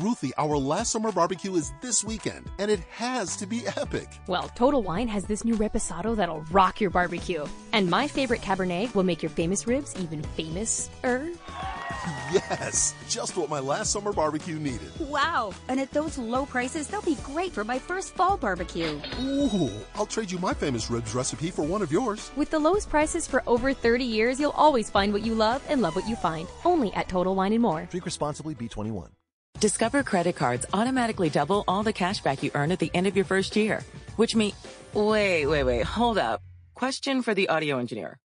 Ruthie, our last summer barbecue is this weekend, and it has to be epic. Well, Total Wine has this new reposado that'll rock your barbecue. And my favorite Cabernet will make your famous ribs even famous-er. Yes, just what my last summer barbecue needed. Wow. And at those low prices, they'll be great for my first fall barbecue. Ooh, I'll trade you my famous ribs recipe for one of yours. With the lowest prices for over 30 years, you'll always find what you love and love what you find. Only at Total Wine and More. Drink responsibly, B21. Discover credit cards automatically double all the cash back you earn at the end of your first year, which means. Wait, wait, wait, hold up. Question for the audio engineer.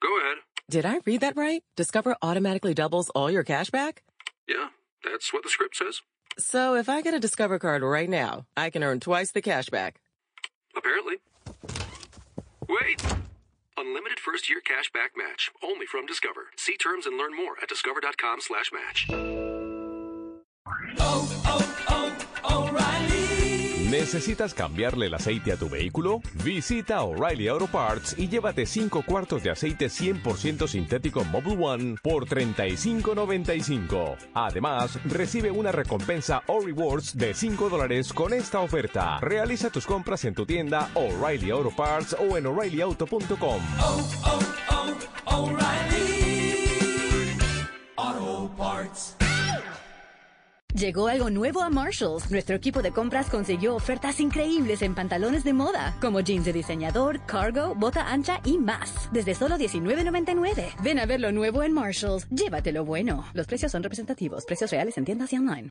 Go ahead. Did I read that right? Discover automatically doubles all your cash back? Yeah, that's what the script says. So if I get a Discover card right now, I can earn twice the cash back. Apparently. Wait! Unlimited first year cash back match. Only from Discover. See terms and learn more at discover.com slash match. ¿Necesitas cambiarle el aceite a tu vehículo? Visita O'Reilly Auto Parts y llévate 5 cuartos de aceite 100% sintético Mobile One por $35.95. Además, recibe una recompensa o rewards de 5 dólares con esta oferta. Realiza tus compras en tu tienda O'Reilly Auto Parts o en o'ReillyAuto.com. Auto Parts. Llegó algo nuevo a Marshalls. Nuestro equipo de compras consiguió ofertas increíbles en pantalones de moda, como jeans de diseñador, cargo, bota ancha y más. Desde solo $19.99. Ven a ver lo nuevo en Marshalls. Llévatelo bueno. Los precios son representativos. Precios reales en tiendas y online.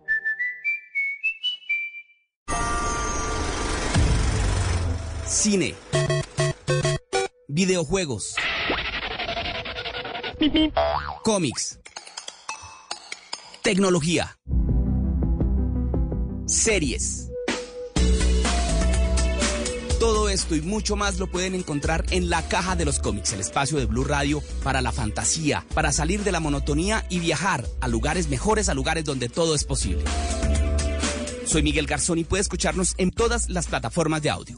Cine. Videojuegos. Cómics. Tecnología. Series. Todo esto y mucho más lo pueden encontrar en la caja de los cómics, el espacio de Blue Radio para la fantasía, para salir de la monotonía y viajar a lugares mejores, a lugares donde todo es posible. Soy Miguel Garzón y puede escucharnos en todas las plataformas de audio.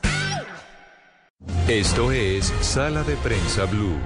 Esto es Sala de Prensa Blue.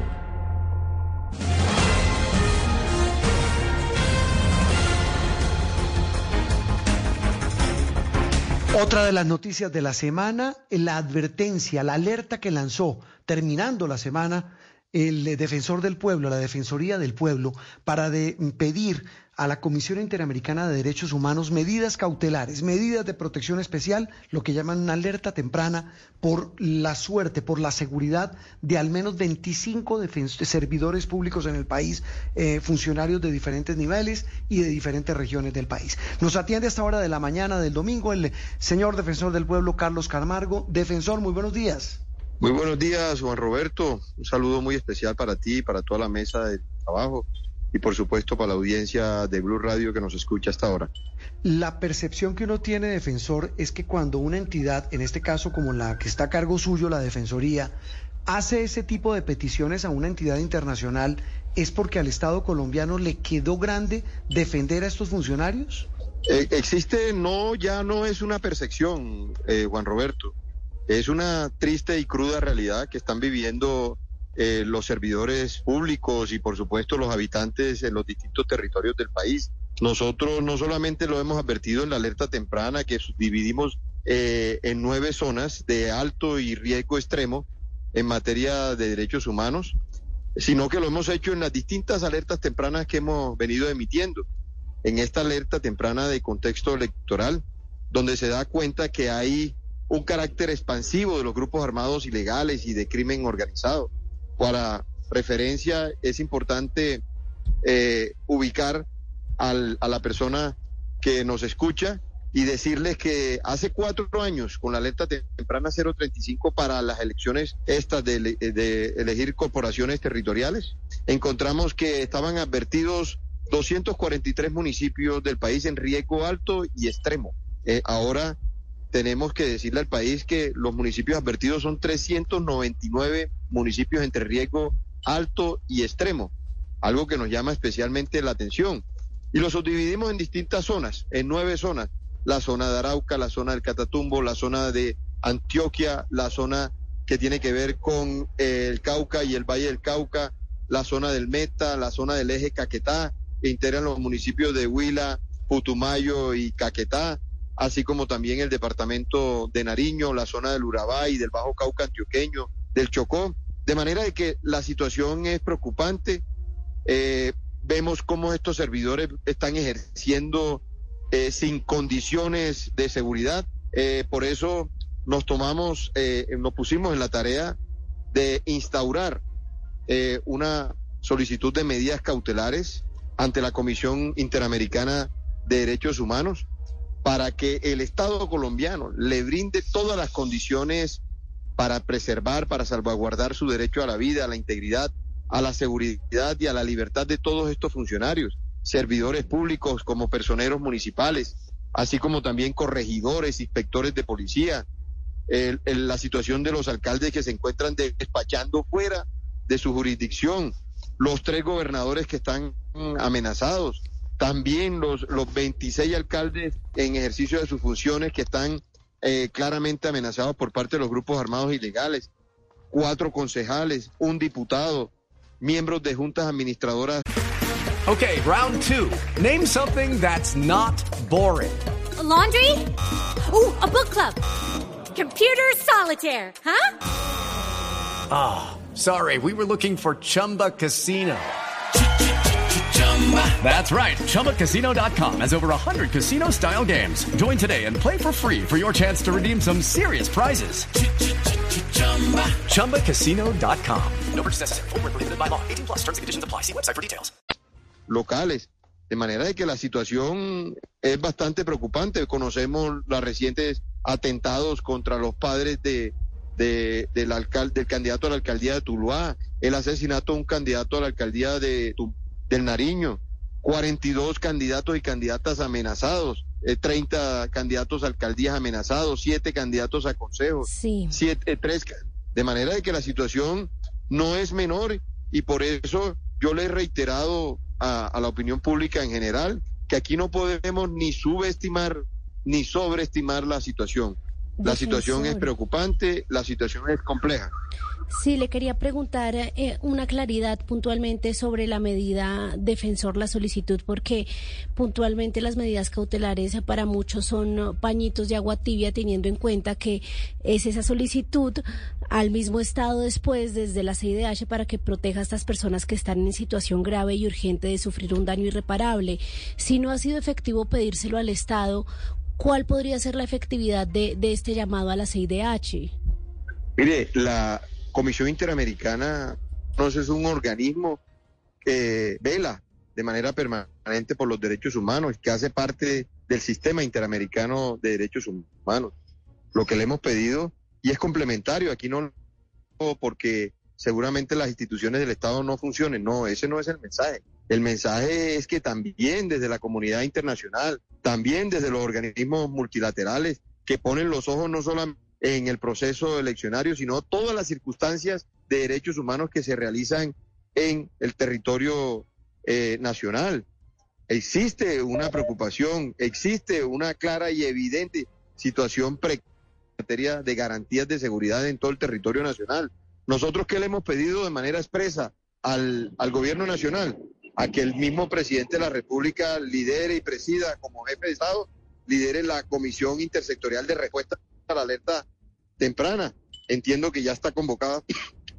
Otra de las noticias de la semana, la advertencia, la alerta que lanzó terminando la semana el defensor del pueblo, la Defensoría del Pueblo, para pedir a la Comisión Interamericana de Derechos Humanos medidas cautelares, medidas de protección especial, lo que llaman una alerta temprana por la suerte, por la seguridad de al menos 25 servidores públicos en el país, eh, funcionarios de diferentes niveles y de diferentes regiones del país. Nos atiende a esta hora de la mañana del domingo el señor defensor del pueblo, Carlos Carmargo. Defensor, muy buenos días. Muy buenos días, Juan Roberto. Un saludo muy especial para ti y para toda la mesa de trabajo y por supuesto para la audiencia de Blue Radio que nos escucha hasta ahora. La percepción que uno tiene, defensor, es que cuando una entidad, en este caso como la que está a cargo suyo, la Defensoría, hace ese tipo de peticiones a una entidad internacional, ¿es porque al Estado colombiano le quedó grande defender a estos funcionarios? Eh, existe, no, ya no es una percepción, eh, Juan Roberto. Es una triste y cruda realidad que están viviendo eh, los servidores públicos y por supuesto los habitantes en los distintos territorios del país. Nosotros no solamente lo hemos advertido en la alerta temprana que dividimos eh, en nueve zonas de alto y riesgo extremo en materia de derechos humanos, sino que lo hemos hecho en las distintas alertas tempranas que hemos venido emitiendo. En esta alerta temprana de contexto electoral, donde se da cuenta que hay un carácter expansivo de los grupos armados ilegales y de crimen organizado. Para referencia, es importante eh, ubicar al, a la persona que nos escucha y decirles que hace cuatro años, con la alerta temprana 035 para las elecciones estas de, de elegir corporaciones territoriales, encontramos que estaban advertidos 243 municipios del país en riesgo alto y extremo. Eh, ahora tenemos que decirle al país que los municipios advertidos son 399 municipios entre riesgo alto y extremo, algo que nos llama especialmente la atención. Y los subdividimos en distintas zonas, en nueve zonas, la zona de Arauca, la zona del Catatumbo, la zona de Antioquia, la zona que tiene que ver con el Cauca y el Valle del Cauca, la zona del Meta, la zona del eje Caquetá, que integran los municipios de Huila, Putumayo y Caquetá, así como también el departamento de Nariño, la zona del Urabá y del Bajo Cauca antioqueño, del Chocó. De manera de que la situación es preocupante. Eh, vemos cómo estos servidores están ejerciendo eh, sin condiciones de seguridad. Eh, por eso nos tomamos, nos pusimos en la tarea de instaurar una solicitud de medidas cautelares ante la Comisión Interamericana de Derechos Humanos para que el Estado colombiano le brinde todas las condiciones para preservar, para salvaguardar su derecho a la vida, a la integridad, a la seguridad y a la libertad de todos estos funcionarios, servidores públicos como personeros municipales, así como también corregidores, inspectores de policía, la situación de los alcaldes que se encuentran despachando fuera de su jurisdicción, los tres gobernadores que están amenazados, también los, los 26 alcaldes en ejercicio de sus funciones que están eh, claramente amenazados por parte de los grupos armados ilegales, cuatro concejales, un diputado, miembros de juntas administradoras. Okay, round two. Name something that's not boring. A laundry? Ooh, a book club. Computer solitaire, huh? Ah, oh, sorry, we were looking for Chumba Casino. That's right. ChumbaCasino.com has over 100 casino style games. Join today and play for free for your chance to redeem some serious prizes. ChumbaCasino.com. No purchase necessary. Full prohibited by law. 18 plus terms and conditions apply. See website for details. Locales. De manera de que la situación es bastante preocupante. Conocemos los recientes atentados contra los padres de, de, del, del candidato a la alcaldía de Tuluá, el asesinato de un candidato a la alcaldía de Tuluá del Nariño, 42 candidatos y candidatas amenazados, 30 eh, candidatos a alcaldías amenazados, 7 candidatos a consejos, sí. siete, 3, de manera de que la situación no es menor y por eso yo le he reiterado a, a la opinión pública en general que aquí no podemos ni subestimar ni sobreestimar la situación. La situación es preocupante, la situación es compleja. Sí, le quería preguntar eh, una claridad puntualmente sobre la medida defensor, la solicitud, porque puntualmente las medidas cautelares para muchos son pañitos de agua tibia, teniendo en cuenta que es esa solicitud al mismo estado después desde la CIDH para que proteja a estas personas que están en situación grave y urgente de sufrir un daño irreparable. Si no ha sido efectivo pedírselo al Estado, ¿cuál podría ser la efectividad de, de este llamado a la CIDH? Mire, la Comisión Interamericana no es un organismo que vela de manera permanente por los derechos humanos, que hace parte del sistema interamericano de derechos humanos. Lo que le hemos pedido, y es complementario, aquí no porque seguramente las instituciones del Estado no funcionen, no, ese no es el mensaje. El mensaje es que también desde la comunidad internacional, también desde los organismos multilaterales, que ponen los ojos no solamente en el proceso eleccionario, sino todas las circunstancias de derechos humanos que se realizan en el territorio eh, nacional. Existe una preocupación, existe una clara y evidente situación pre en materia de garantías de seguridad en todo el territorio nacional. Nosotros qué le hemos pedido de manera expresa al, al gobierno nacional, a que el mismo presidente de la República lidere y presida como jefe de Estado, lidere la Comisión Intersectorial de Respuesta a la Alerta Temprana. Entiendo que ya está convocada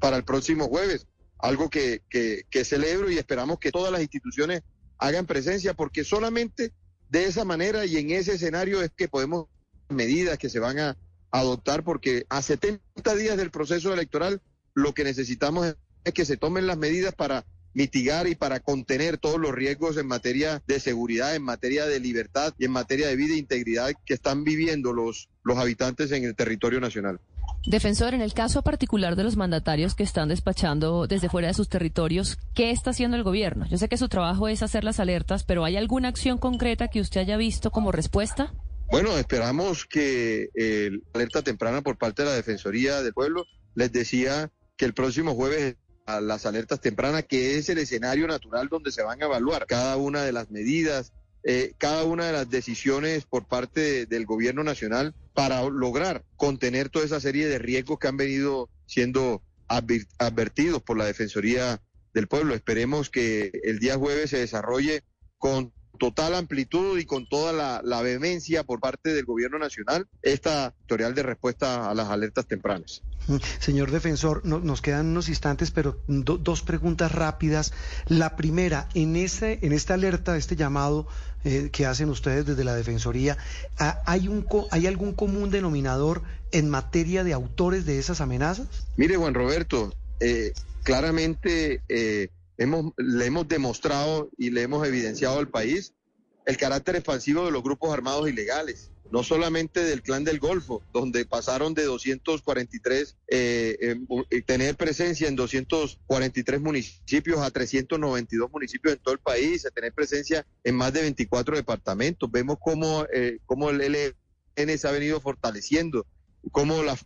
para el próximo jueves, algo que, que, que celebro y esperamos que todas las instituciones hagan presencia, porque solamente de esa manera y en ese escenario es que podemos medidas que se van a adoptar, porque a 70 días del proceso electoral lo que necesitamos es, es que se tomen las medidas para mitigar y para contener todos los riesgos en materia de seguridad, en materia de libertad y en materia de vida e integridad que están viviendo los, los habitantes en el territorio nacional. Defensor, en el caso particular de los mandatarios que están despachando desde fuera de sus territorios, ¿qué está haciendo el gobierno? Yo sé que su trabajo es hacer las alertas, pero ¿hay alguna acción concreta que usted haya visto como respuesta? Bueno, esperamos que eh, la alerta temprana por parte de la Defensoría del Pueblo les decía que el próximo jueves a las alertas tempranas, que es el escenario natural donde se van a evaluar cada una de las medidas, eh, cada una de las decisiones por parte de- del gobierno nacional para lograr contener toda esa serie de riesgos que han venido siendo advertidos por la Defensoría del Pueblo. Esperemos que el día jueves se desarrolle con total amplitud y con toda la, la vehemencia por parte del gobierno nacional esta tutorial de respuesta a las alertas tempranas. Mm, Señor defensor, no- nos quedan unos instantes, pero do- dos preguntas rápidas. La primera, en este, en esta alerta, este llamado eh, que hacen ustedes desde la Defensoría, ¿ha- ¿hay, un, ¿hay algún común denominador en materia de autores de esas amenazas? Mire, Juan Roberto, eh, claramente eh, hemos, le hemos demostrado y le hemos evidenciado al país el carácter expansivo de los grupos armados ilegales, no solamente del clan del Golfo, donde pasaron de 243, eh, eh, tener presencia en 243 municipios a 392 municipios en todo el país, a tener presencia en más de 24 departamentos. Vemos cómo, eh, cómo el ELN se ha venido fortaleciendo cómo las,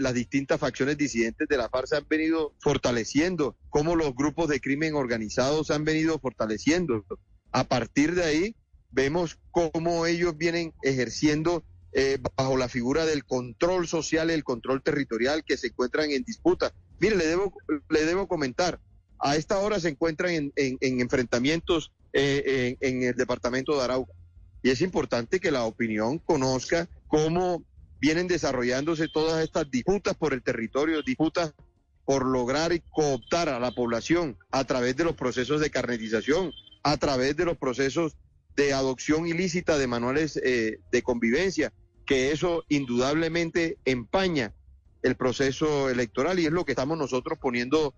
las distintas facciones disidentes de la FARC se han venido fortaleciendo, cómo los grupos de crimen organizado se han venido fortaleciendo. A partir de ahí, vemos cómo ellos vienen ejerciendo eh, bajo la figura del control social y el control territorial que se encuentran en disputa. Mire, le debo, le debo comentar, a esta hora se encuentran en, en- en enfrentamientos eh, en, en el departamento de Arauca. Y es importante que la opinión conozca cómo vienen desarrollándose todas estas disputas por el territorio, disputas por lograr y cooptar a la población a través de los procesos de carnetización, a través de los procesos de adopción ilícita de manuales eh, de convivencia, que eso indudablemente empaña el proceso electoral y es lo que estamos nosotros poniendo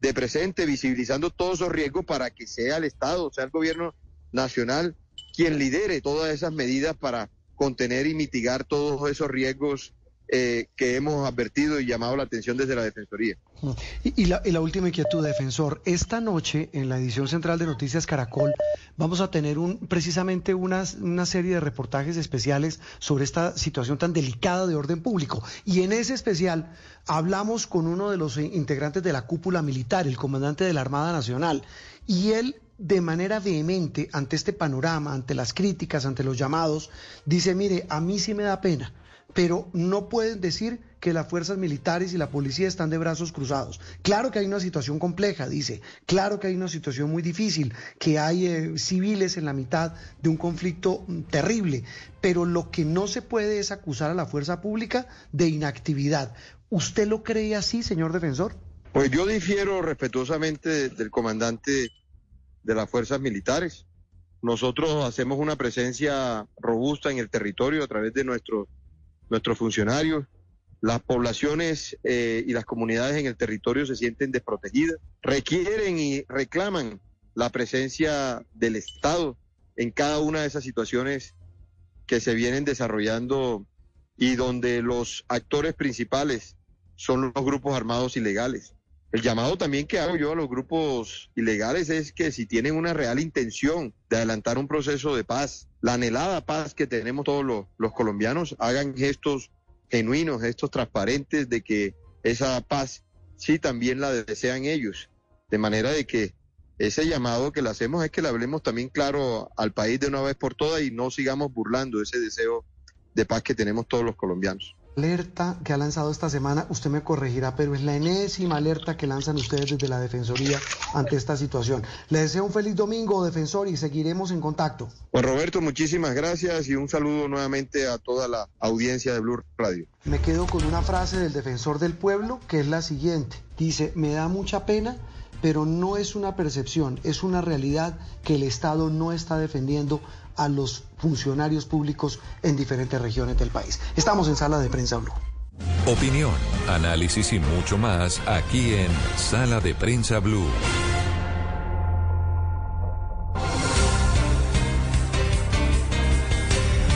de presente, visibilizando todos esos riesgos para que sea el Estado, sea el gobierno nacional quien lidere todas esas medidas para contener y mitigar todos esos riesgos eh, que hemos advertido y llamado la atención desde la Defensoría. Y, la, última inquietud, defensor. Esta noche, en la edición central de Noticias Caracol, vamos a tener un, precisamente una serie de reportajes especiales sobre esta situación tan delicada de orden público. Y en ese especial hablamos con uno de los integrantes de la cúpula militar, el comandante de la Armada Nacional. Y él, de manera vehemente, ante este panorama, ante las críticas, ante los llamados, dice, mire, a mí sí me da pena pero no pueden decir que las fuerzas militares y la policía están de brazos cruzados. Claro que hay una situación compleja, dice, claro que hay una situación muy difícil, que hay eh, civiles en la mitad de un conflicto mm, terrible, pero lo que no se puede es acusar a la fuerza pública de inactividad. ¿Usted lo cree así, señor defensor? Pues yo difiero respetuosamente del comandante de las fuerzas militares. Nosotros hacemos una presencia robusta en el territorio a través de nuestros nuestros funcionarios. Las poblaciones eh, y las comunidades en el territorio se sienten desprotegidas, requieren y reclaman la presencia del Estado en cada una de esas situaciones que se vienen desarrollando y donde los actores principales son los grupos armados ilegales. El llamado también que hago yo a los grupos ilegales es que si tienen una real intención de adelantar un proceso de paz, la anhelada paz que tenemos todos los, colombianos, hagan gestos genuinos, gestos transparentes de que esa paz sí también la desean ellos. De manera de que ese llamado que le hacemos es que le hablemos también claro al país de una vez por todas y no sigamos burlando ese deseo de paz que tenemos todos los colombianos alerta que ha lanzado esta semana, usted me corregirá, pero es la enésima alerta que lanzan ustedes desde la Defensoría ante esta situación. Le deseo un feliz domingo, defensor, y seguiremos en contacto. Pues Roberto, muchísimas gracias y un saludo nuevamente a toda la audiencia de Blue Radio. Me quedo con una frase del defensor del pueblo que es la siguiente. Dice, me da mucha pena pero no es una percepción, es una realidad que el Estado no está defendiendo a los funcionarios públicos en diferentes regiones del país. Estamos en Sala de Prensa Blue. Opinión, análisis y mucho más aquí en Sala de Prensa Blue.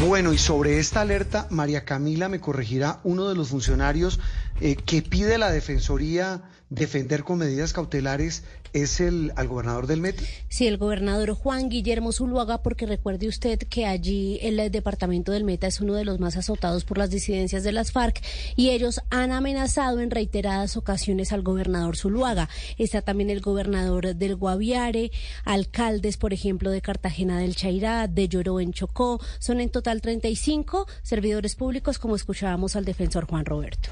Bueno, y sobre esta alerta, María Camila me corregirá uno de los funcionarios eh, que pide la Defensoría defender con medidas cautelares es el al gobernador del Meta. Sí, el gobernador Juan Guillermo Zuluaga, porque recuerde usted que allí el departamento del Meta es uno de los más azotados por las disidencias de las FARC y ellos han amenazado en reiteradas ocasiones al gobernador Zuluaga. Está también el gobernador del Guaviare, alcaldes, por ejemplo, de Cartagena del Chairá, de Lloró en Chocó. Son en total 35 servidores públicos, como escuchábamos al defensor Juan Roberto.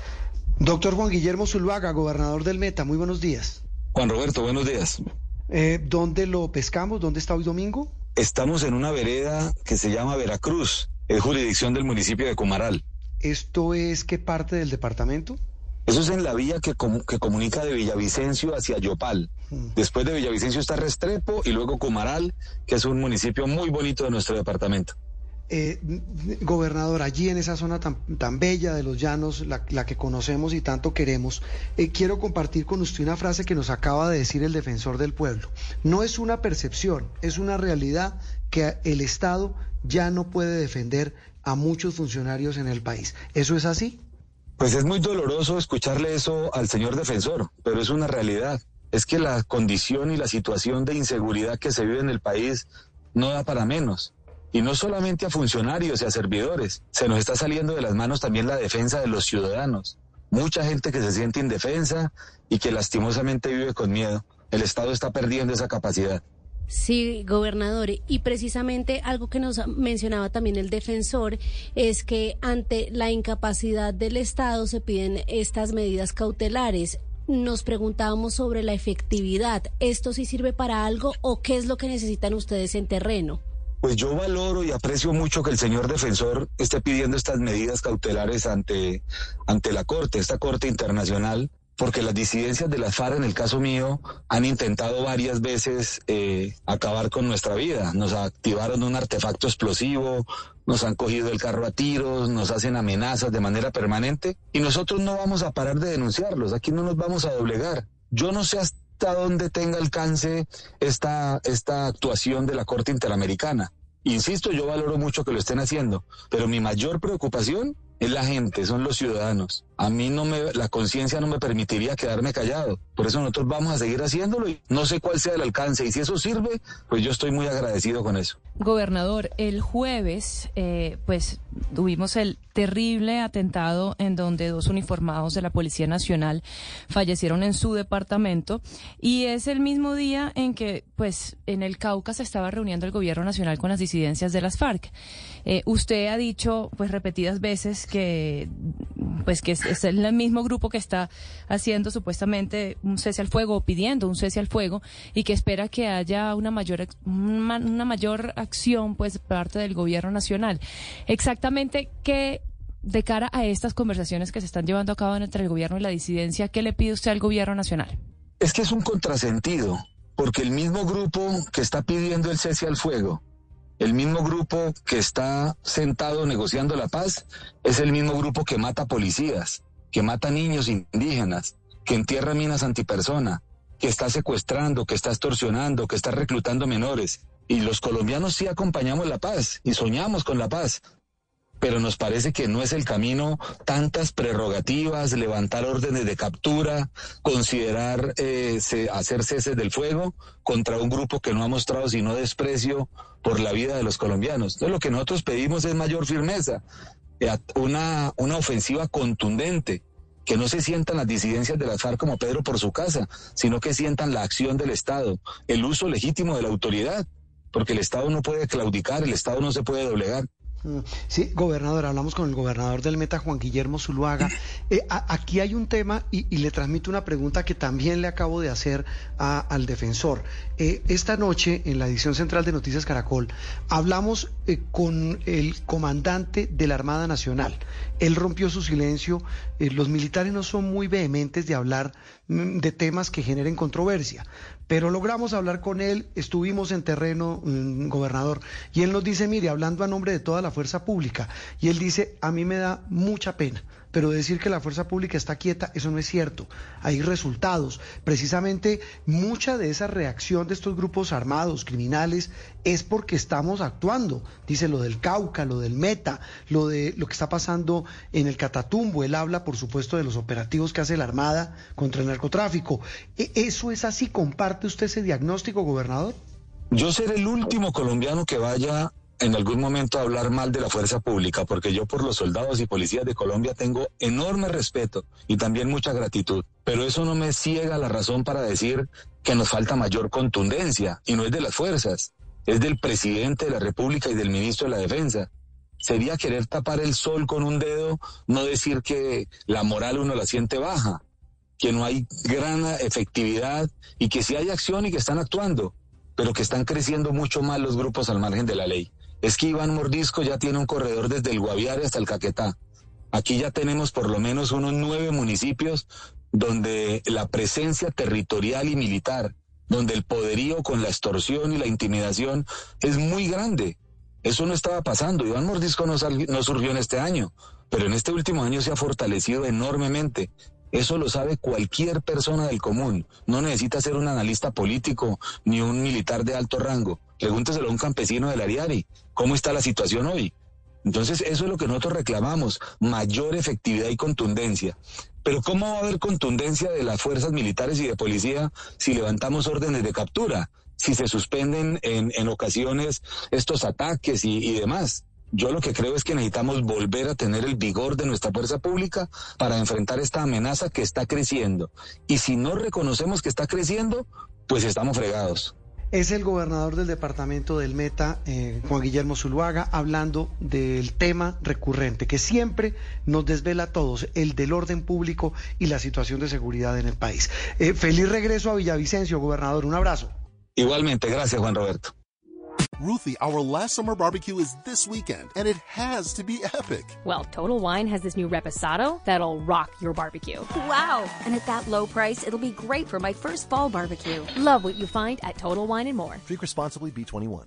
Doctor Juan Guillermo Zuluaga, gobernador del Meta, muy buenos días. Juan Roberto, buenos días. Eh, ¿Dónde lo pescamos? ¿Dónde está hoy domingo? Estamos en una vereda que se llama Veracruz, es jurisdicción del municipio de Comaral. ¿Esto es qué parte del departamento? Eso es en la vía que, que comunica de Villavicencio hacia Yopal. Hmm. Después de Villavicencio está Restrepo y luego Comaral, que es un municipio muy bonito de nuestro departamento. Eh, gobernador, allí en esa zona tan, tan bella de los llanos, la, que conocemos y tanto queremos, eh, quiero compartir con usted una frase que nos acaba de decir el defensor del pueblo. No es una percepción, es una realidad que el Estado ya no puede defender a muchos funcionarios en el país. ¿Eso es así? Pues es muy doloroso escucharle eso al señor defensor, pero es una realidad. Es que la condición y la situación de inseguridad que se vive en el país no da para menos. Y no solamente a funcionarios y a servidores, se nos está saliendo de las manos también la defensa de los ciudadanos. Mucha gente que se siente indefensa y que lastimosamente vive con miedo. El Estado está perdiendo esa capacidad. Sí, gobernador. Y precisamente algo que nos mencionaba también el defensor es que ante la incapacidad del Estado se piden estas medidas cautelares. Nos preguntábamos sobre la efectividad. ¿Esto sí sirve para algo o qué es lo que necesitan ustedes en terreno? Pues yo valoro y aprecio mucho que el señor defensor esté pidiendo estas medidas cautelares ante, ante la Corte, esta Corte Internacional, porque las disidencias de la FARC, en el caso mío, han intentado varias veces eh, acabar con nuestra vida. Nos activaron un artefacto explosivo, nos han cogido el carro a tiros, nos hacen amenazas de manera permanente y nosotros no vamos a parar de denunciarlos, aquí no nos vamos a doblegar. Yo no sé hasta hasta dónde tenga alcance esta, esta actuación de la Corte Interamericana. Insisto, yo valoro mucho que lo estén haciendo, pero mi mayor preocupación es la gente, son los ciudadanos. A mí no me, la conciencia no me permitiría quedarme callado. Por eso nosotros vamos a seguir haciéndolo y no sé cuál sea el alcance. Y si eso sirve, pues yo estoy muy agradecido con eso. Gobernador, el jueves, eh, pues tuvimos el terrible atentado en donde dos uniformados de la Policía Nacional fallecieron en su departamento y es el mismo día en que, pues, en el Cauca se estaba reuniendo el Gobierno Nacional con las disidencias de las FARC. Eh, usted ha dicho, pues, repetidas veces que pues que es el mismo grupo que está haciendo supuestamente un cese al fuego o pidiendo un cese al fuego y que espera que haya una mayor mayor acción pues parte del gobierno nacional. Exactamente qué de cara a estas conversaciones que se están llevando a cabo entre el gobierno y la disidencia, ¿qué le pide usted al gobierno nacional? Es que es un contrasentido, porque el mismo grupo que está pidiendo el cese al fuego, el mismo grupo que está sentado negociando la paz, es el mismo grupo que mata policías, que mata niños indígenas, que entierra minas antipersona, que está secuestrando, que está extorsionando, que está reclutando menores. Y los colombianos sí acompañamos la paz y soñamos con la paz, pero nos parece que no es el camino tantas prerrogativas, levantar órdenes de captura, considerar eh, hacer ceses del fuego contra un grupo que no ha mostrado sino desprecio por la vida de los colombianos. Entonces lo que nosotros pedimos es mayor firmeza, eh, una, una ofensiva contundente, que no se sientan las disidencias de las FARC como Pedro por su casa, sino que sientan la acción del Estado, el uso legítimo de la autoridad, porque el Estado no puede claudicar, el Estado no se puede doblegar. Mm, Sí, gobernador, hablamos con el gobernador del Meta, Juan Guillermo Zuluaga. Eh, a- aquí hay un tema y, y le transmito una pregunta que también le acabo de hacer a- al defensor. Eh, esta noche, en la edición central de Noticias Caracol, hablamos eh, con el comandante de la Armada Nacional. Él rompió su silencio. Los militares no son muy vehementes de hablar mm, de temas que generen controversia. Pero logramos hablar con él, estuvimos en terreno, mm, gobernador, y él nos dice, mire, hablando a nombre de toda la fuerza pública, y él dice, a mí me da mucha pena, pero decir que la fuerza pública está quieta, eso no es cierto. Hay resultados. Precisamente mucha de esa reacción de estos grupos armados, criminales, es porque estamos actuando. Dice lo del Cauca, lo del Meta, lo de lo que está pasando en el Catatumbo. Él habla, por supuesto, de los operativos que hace la Armada contra el narcotráfico. ¿E- ¿Eso es así? ¿Comparte usted ese diagnóstico, gobernador? Yo seré el último colombiano que vaya en algún momento hablar mal de la fuerza pública, porque yo por los soldados y policías de Colombia tengo enorme respeto y también mucha gratitud. Pero eso no me ciega la razón para decir que nos falta mayor contundencia, y no es de las fuerzas, es del presidente de la República y del ministro de la Defensa. Sería querer tapar el sol con un dedo, no decir que la moral uno la siente baja, que no hay gran efectividad y que sí hay acción y que están actuando pero que están creciendo mucho más los grupos al margen de la ley. Es que Iván Mordisco ya tiene un corredor desde el Guaviare hasta el Caquetá. Aquí ya tenemos por lo menos unos nueve municipios donde la presencia territorial y militar, donde el poderío con la extorsión y la intimidación es muy grande. Eso no estaba pasando. Iván Mordisco no, no surgió en este año, pero en este último año se ha fortalecido enormemente. Eso lo sabe cualquier persona del común. No necesita ser un analista político ni un militar de alto rango. Pregúnteselo a un campesino del Ariari. ¿Cómo está la situación hoy? Entonces, eso es lo que nosotros reclamamos, mayor efectividad y contundencia. Pero ¿cómo va a haber contundencia de las fuerzas militares y de policía si levantamos órdenes de captura, si se suspenden en, en ocasiones estos ataques y, y demás? Yo lo que creo es que necesitamos volver a tener el vigor de nuestra fuerza pública para enfrentar esta amenaza que está creciendo. Y si no reconocemos que está creciendo, pues estamos fregados. Es el gobernador del departamento del Meta, eh, Juan Guillermo Zuluaga, hablando del tema recurrente que siempre nos desvela a todos, el del orden público y la situación de seguridad en el país. Eh, feliz regreso a Villavicencio, gobernador. Un abrazo. Igualmente, gracias Juan Roberto. Ruthie, our last summer barbecue is this weekend, and it has to be epic. Well, Total Wine has this new reposado that'll rock your barbecue. Wow. And at that low price, it'll be great for my first fall barbecue. Love what you find at Total Wine and More. Drink responsibly, B21.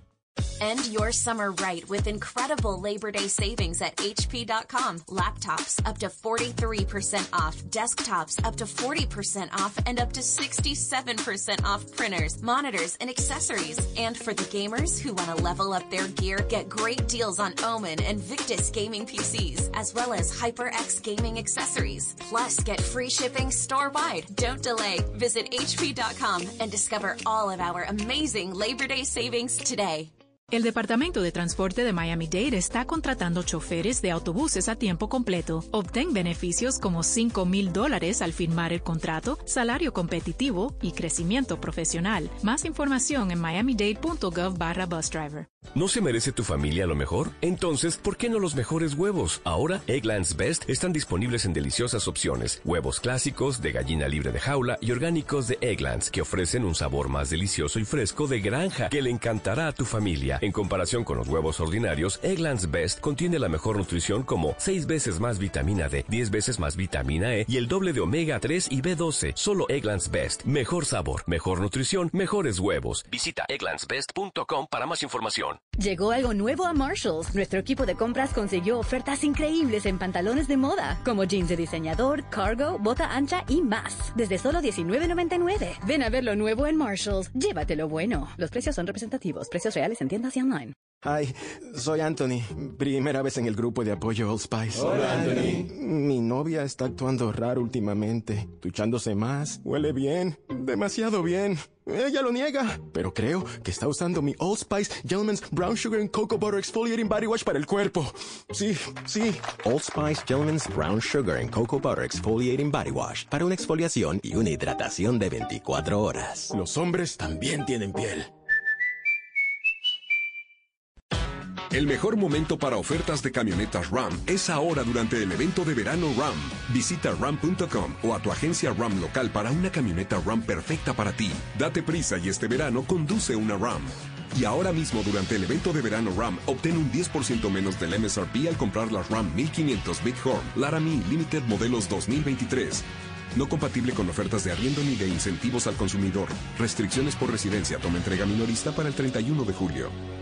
End your summer right with incredible Labor Day savings at HP.com. Laptops up to 43% off, desktops up to 40% off, and up to 67% off printers, monitors, and accessories. And for the gamers who want to level up their gear, get great deals on Omen and Victus gaming PCs, as well as HyperX gaming accessories. Plus, get free shipping store wide. Don't delay. Visit HP.com and discover all of our amazing Labor Day savings today. El Departamento de Transporte de Miami-Dade está contratando choferes de autobuses a tiempo completo. Obtén beneficios como 5 mil dólares al firmar el contrato, salario competitivo y crecimiento profesional. Más información en miamidade.gov barra busdriver. ¿No se merece tu familia lo mejor? Entonces, ¿por qué no los mejores huevos? Ahora, Egglands Best están disponibles en deliciosas opciones. Huevos clásicos, de gallina libre de jaula y orgánicos de Egglands, que ofrecen un sabor más delicioso y fresco de granja que le encantará a tu familia. En comparación con los huevos ordinarios, Egglands Best contiene la mejor nutrición como 6 veces más vitamina D, 10 veces más vitamina E y el doble de omega 3 y B12. Solo Egglands Best. Mejor sabor, mejor nutrición, mejores huevos. Visita egglandsbest.com para más información. Llegó algo nuevo a Marshalls. Nuestro equipo de compras consiguió ofertas increíbles en pantalones de moda, como jeans de diseñador, cargo, bota ancha y más. Desde solo $19.99. Ven a ver lo nuevo en Marshalls. Llévatelo bueno. Los precios son representativos. Precios reales en tiendas y online. Hi, soy Anthony. Primera vez en el grupo de apoyo Old Spice. Hola, Anthony. Mi novia está actuando raro últimamente, duchándose más, huele bien, demasiado bien. Ella lo niega, pero creo que está usando mi Old Spice Gentleman's Brown Sugar and Cocoa Butter Exfoliating Body Wash para el cuerpo. Sí, sí. Old Spice Gentleman's Brown Sugar and Cocoa Butter Exfoliating Body Wash para una exfoliación y una hidratación de 24 horas. Los hombres también tienen piel. El mejor momento para ofertas de camionetas RAM es ahora durante el evento de verano RAM. Visita ram.com o a tu agencia RAM local para una camioneta RAM perfecta para ti. Date prisa y este verano conduce una RAM. Y ahora mismo durante el evento de verano RAM, obtén un 10% menos del MSRP al comprar las RAM 1500 Bighorn Laramie Limited modelos 2023. No compatible con ofertas de arriendo ni de incentivos al consumidor. Restricciones por residencia. Toma entrega minorista para el 31 de julio.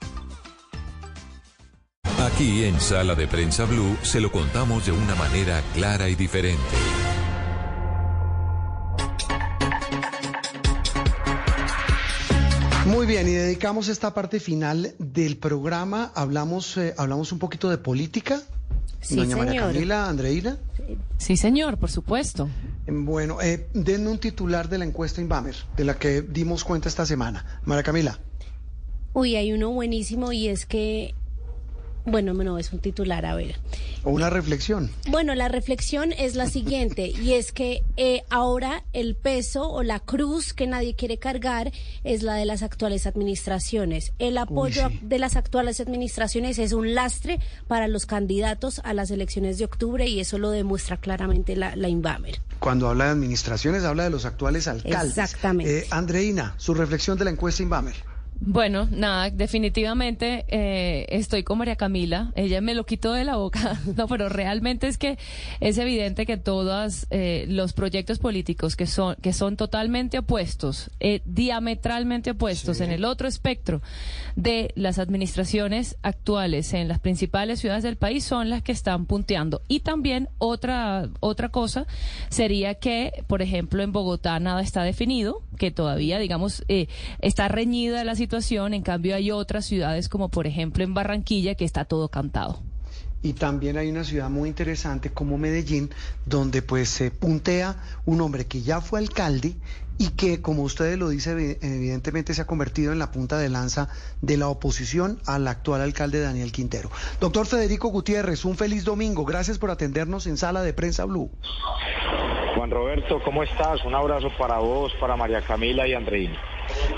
Aquí en Sala de Prensa Blue se lo contamos de una manera clara y diferente. Muy bien, y dedicamos esta parte final del programa. Hablamos, eh, hablamos un poquito de política. Sí, Doña María. Camila, Andreina. Sí, señor, por supuesto. Bueno, eh, denme un titular de la encuesta Inbamer, de la que dimos cuenta esta semana. María Camila. Uy, hay uno buenísimo y es que, bueno, no, es un titular, a ver. O una reflexión. Bueno, la reflexión es la siguiente, y es que eh, ahora el peso o la cruz que nadie quiere cargar es la de las actuales administraciones. El apoyo sí. de las actuales administraciones es un lastre para los candidatos a las elecciones de octubre y eso lo demuestra claramente la, la Inbamer. Cuando habla de administraciones, habla de los actuales alcaldes. Exactamente. Eh, Andreina, su reflexión de la encuesta Inbamer. Bueno, nada, definitivamente eh, estoy con María Camila. Ella me lo quitó de la boca. No, pero realmente es que es evidente que todos eh, los proyectos políticos que son que son totalmente opuestos, eh, diametralmente opuestos en el otro espectro de las administraciones actuales en las principales ciudades del país son las que están punteando. Y también otra otra cosa sería que, por ejemplo, en Bogotá nada está definido, que todavía, digamos, eh, está reñida la situación. En cambio, hay otras ciudades como, por ejemplo, en Barranquilla que está todo cantado. Y también hay una ciudad muy interesante como Medellín, donde pues se puntea un hombre que ya fue alcalde y que, como ustedes lo dicen, evi- evidentemente se ha convertido en la punta de lanza de la oposición al actual alcalde Daniel Quintero. Doctor Federico Gutiérrez, un feliz domingo. Gracias por atendernos en Sala de Prensa Blue. Juan Roberto, ¿cómo estás? Un abrazo para vos, para María Camila y Andreina.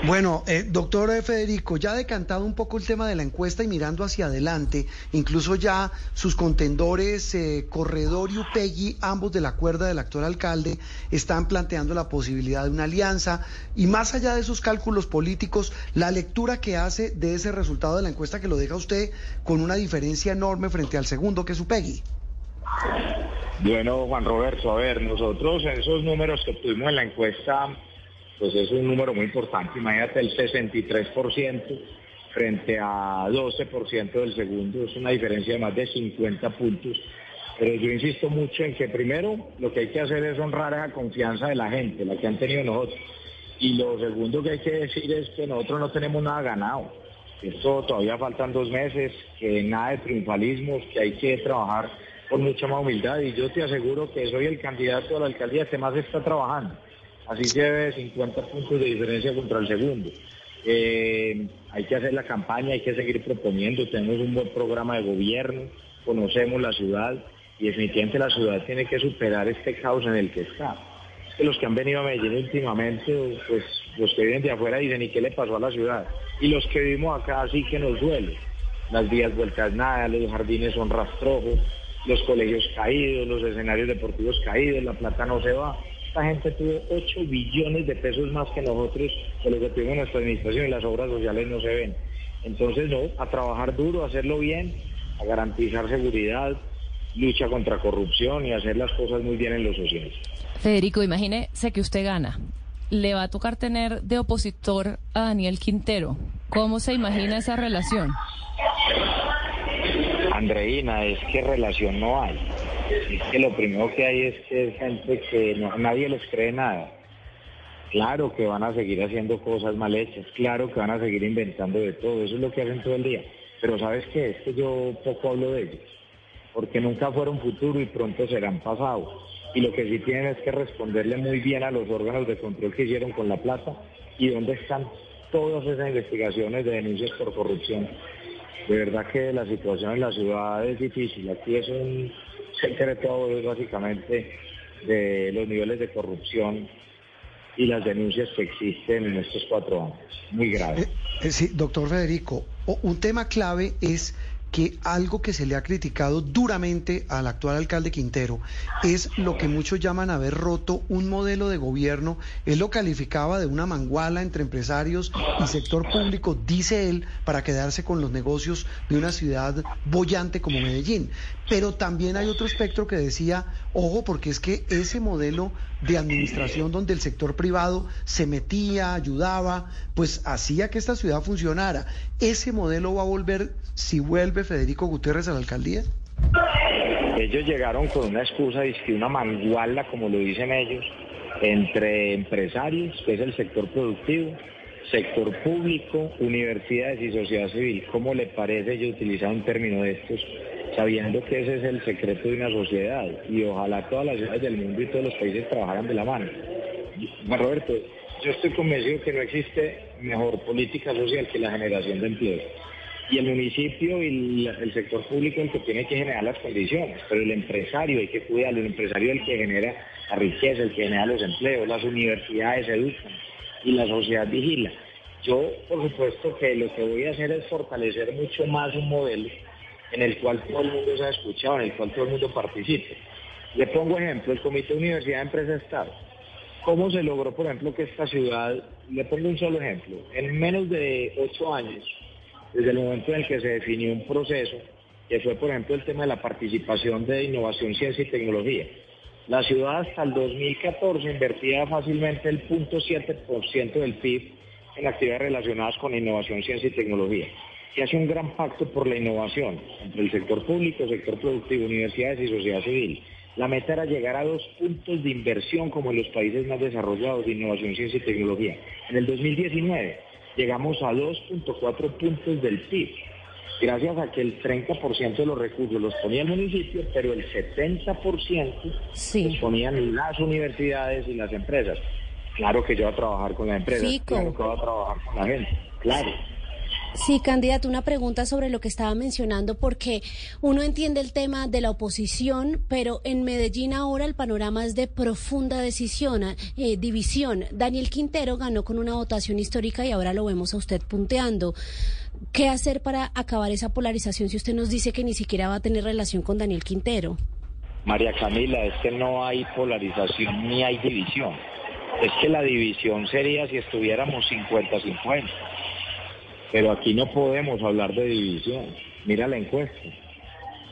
Bueno, eh, doctor Federico, ya decantado un poco el tema de la encuesta y mirando hacia adelante, incluso ya sus contendores, eh, Corredor y Upegui, ambos de la cuerda del actual alcalde, están planteando la posibilidad de una alianza y más allá de esos cálculos políticos, la lectura que hace de ese resultado de la encuesta que lo deja usted con una diferencia enorme frente al segundo, que es Upegui. Bueno, Juan Roberto, a ver, nosotros esos números que obtuvimos en la encuesta, pues es un número muy importante. Imagínate el 63% frente a 12% del segundo. Es una diferencia de más de 50 puntos. Pero yo insisto mucho en que primero lo que hay que hacer es honrar la confianza de la gente, la que han tenido nosotros. Y lo segundo que hay que decir es que nosotros no tenemos nada ganado. Esto todavía faltan dos meses, que nada de triunfalismos, que hay que trabajar con mucha más humildad. Y yo te aseguro que soy el candidato a la alcaldía que más está trabajando. Así se ve 50 puntos de diferencia contra el segundo. Eh, hay que hacer la campaña, hay que seguir proponiendo, tenemos un buen programa de gobierno, conocemos la ciudad y definitivamente la ciudad tiene que superar este caos en el que está. Los que han venido a Medellín últimamente, pues los que viven de afuera dicen, ¿y qué le pasó a la ciudad? Y los que vivimos acá sí que nos duele. Las vías vueltas nada, los jardines son rastrojos, los colegios caídos, los escenarios deportivos caídos, la plata no se va. Esta gente tuvo 8 billones de pesos más que nosotros de lo que tuvimos en nuestra administración y las obras sociales no se ven. Entonces, no, a trabajar duro, a hacerlo bien, a garantizar seguridad, lucha contra corrupción y hacer las cosas muy bien en lo social. Federico, imagínese que usted gana. Le va a tocar tener de opositor a Daniel Quintero. ¿Cómo se imagina esa relación? Andreina, es que relación no hay. Es que lo primero que hay es que es gente que nadie les cree nada. Claro que van a seguir haciendo cosas mal hechas, claro que van a seguir inventando de todo, eso es lo que hacen todo el día. Pero ¿sabes qué? Es que yo poco hablo de ellos, porque nunca fueron futuro y pronto serán pasado. Y lo que sí tienen es que responderle muy bien a los órganos de control que hicieron con la plata y dónde están todas esas investigaciones de denuncias por corrupción. De verdad que la situación en la ciudad es difícil. Aquí es un secreto básicamente de los niveles de corrupción y las denuncias que existen en estos cuatro años. Muy grave. Eh, eh, sí, doctor Federico, un tema clave es que algo que se le ha criticado duramente al actual alcalde Quintero es lo que muchos llaman haber roto un modelo de gobierno. Él lo calificaba de una manguala entre empresarios y sector público, dice él, para quedarse con los negocios de una ciudad bollante como Medellín. Pero también hay otro espectro que decía, ojo, porque es que ese modelo de administración donde el sector privado se metía, ayudaba, pues hacía que esta ciudad funcionara. ¿Ese modelo va a volver si vuelve Federico Gutiérrez a la alcaldía? Ellos llegaron con una excusa, una manguala, como lo dicen ellos, entre empresarios, que es el sector productivo, sector público, universidades y sociedad civil. ¿Cómo le parece ellos utilizar un término de estos, sabiendo que ese es el secreto de una sociedad? Y ojalá todas las ciudades del mundo y todos los países trabajaran de la mano. Roberto, yo estoy convencido que no existe mejor política social que la generación de empleo. Y el municipio y el, sector público el que tiene que generar las condiciones, pero el empresario hay que cuidarlo, el empresario es el que genera la riqueza, el que genera los empleos, las universidades educan y la sociedad vigila. Yo, por supuesto, que lo que voy a hacer es fortalecer mucho más un modelo en el cual todo el mundo se ha escuchado, en el cual todo el mundo participe. Le pongo ejemplo, el Comité Universidad Empresa Estado. ¿Cómo se logró, por ejemplo, que esta ciudad, le pongo un solo ejemplo, en menos de ocho años, desde el momento en el que se definió un proceso, que fue, por ejemplo, el tema de la participación de innovación, ciencia y tecnología. La ciudad hasta el 2014 invertía fácilmente el 0.7% del PIB en actividades relacionadas con innovación, ciencia y tecnología. Y hace un gran pacto por la innovación entre el sector público, sector productivo, universidades y sociedad civil. La meta era llegar a dos puntos de inversión como en los países más desarrollados de innovación, ciencia y tecnología. En el 2019 llegamos a 2.4 puntos del PIB, gracias a que el 30% de los recursos los ponía el municipio, pero el 70% los ponían las universidades y las empresas. Claro que yo voy a trabajar con Sí, con- claro que voy a trabajar con la gente, claro. Sí, candidato, una pregunta sobre lo que estaba mencionando, porque uno entiende el tema de la oposición, pero en Medellín ahora el panorama es de profunda decisión, eh, división. Daniel Quintero ganó con una votación histórica y ahora lo vemos a usted punteando. ¿Qué hacer para acabar esa polarización si usted nos dice que ni siquiera va a tener relación con Daniel Quintero? María Camila, es que no hay polarización ni hay división. Es que la división sería si estuviéramos 50-50. Pero aquí no podemos hablar de división. Mira la encuesta.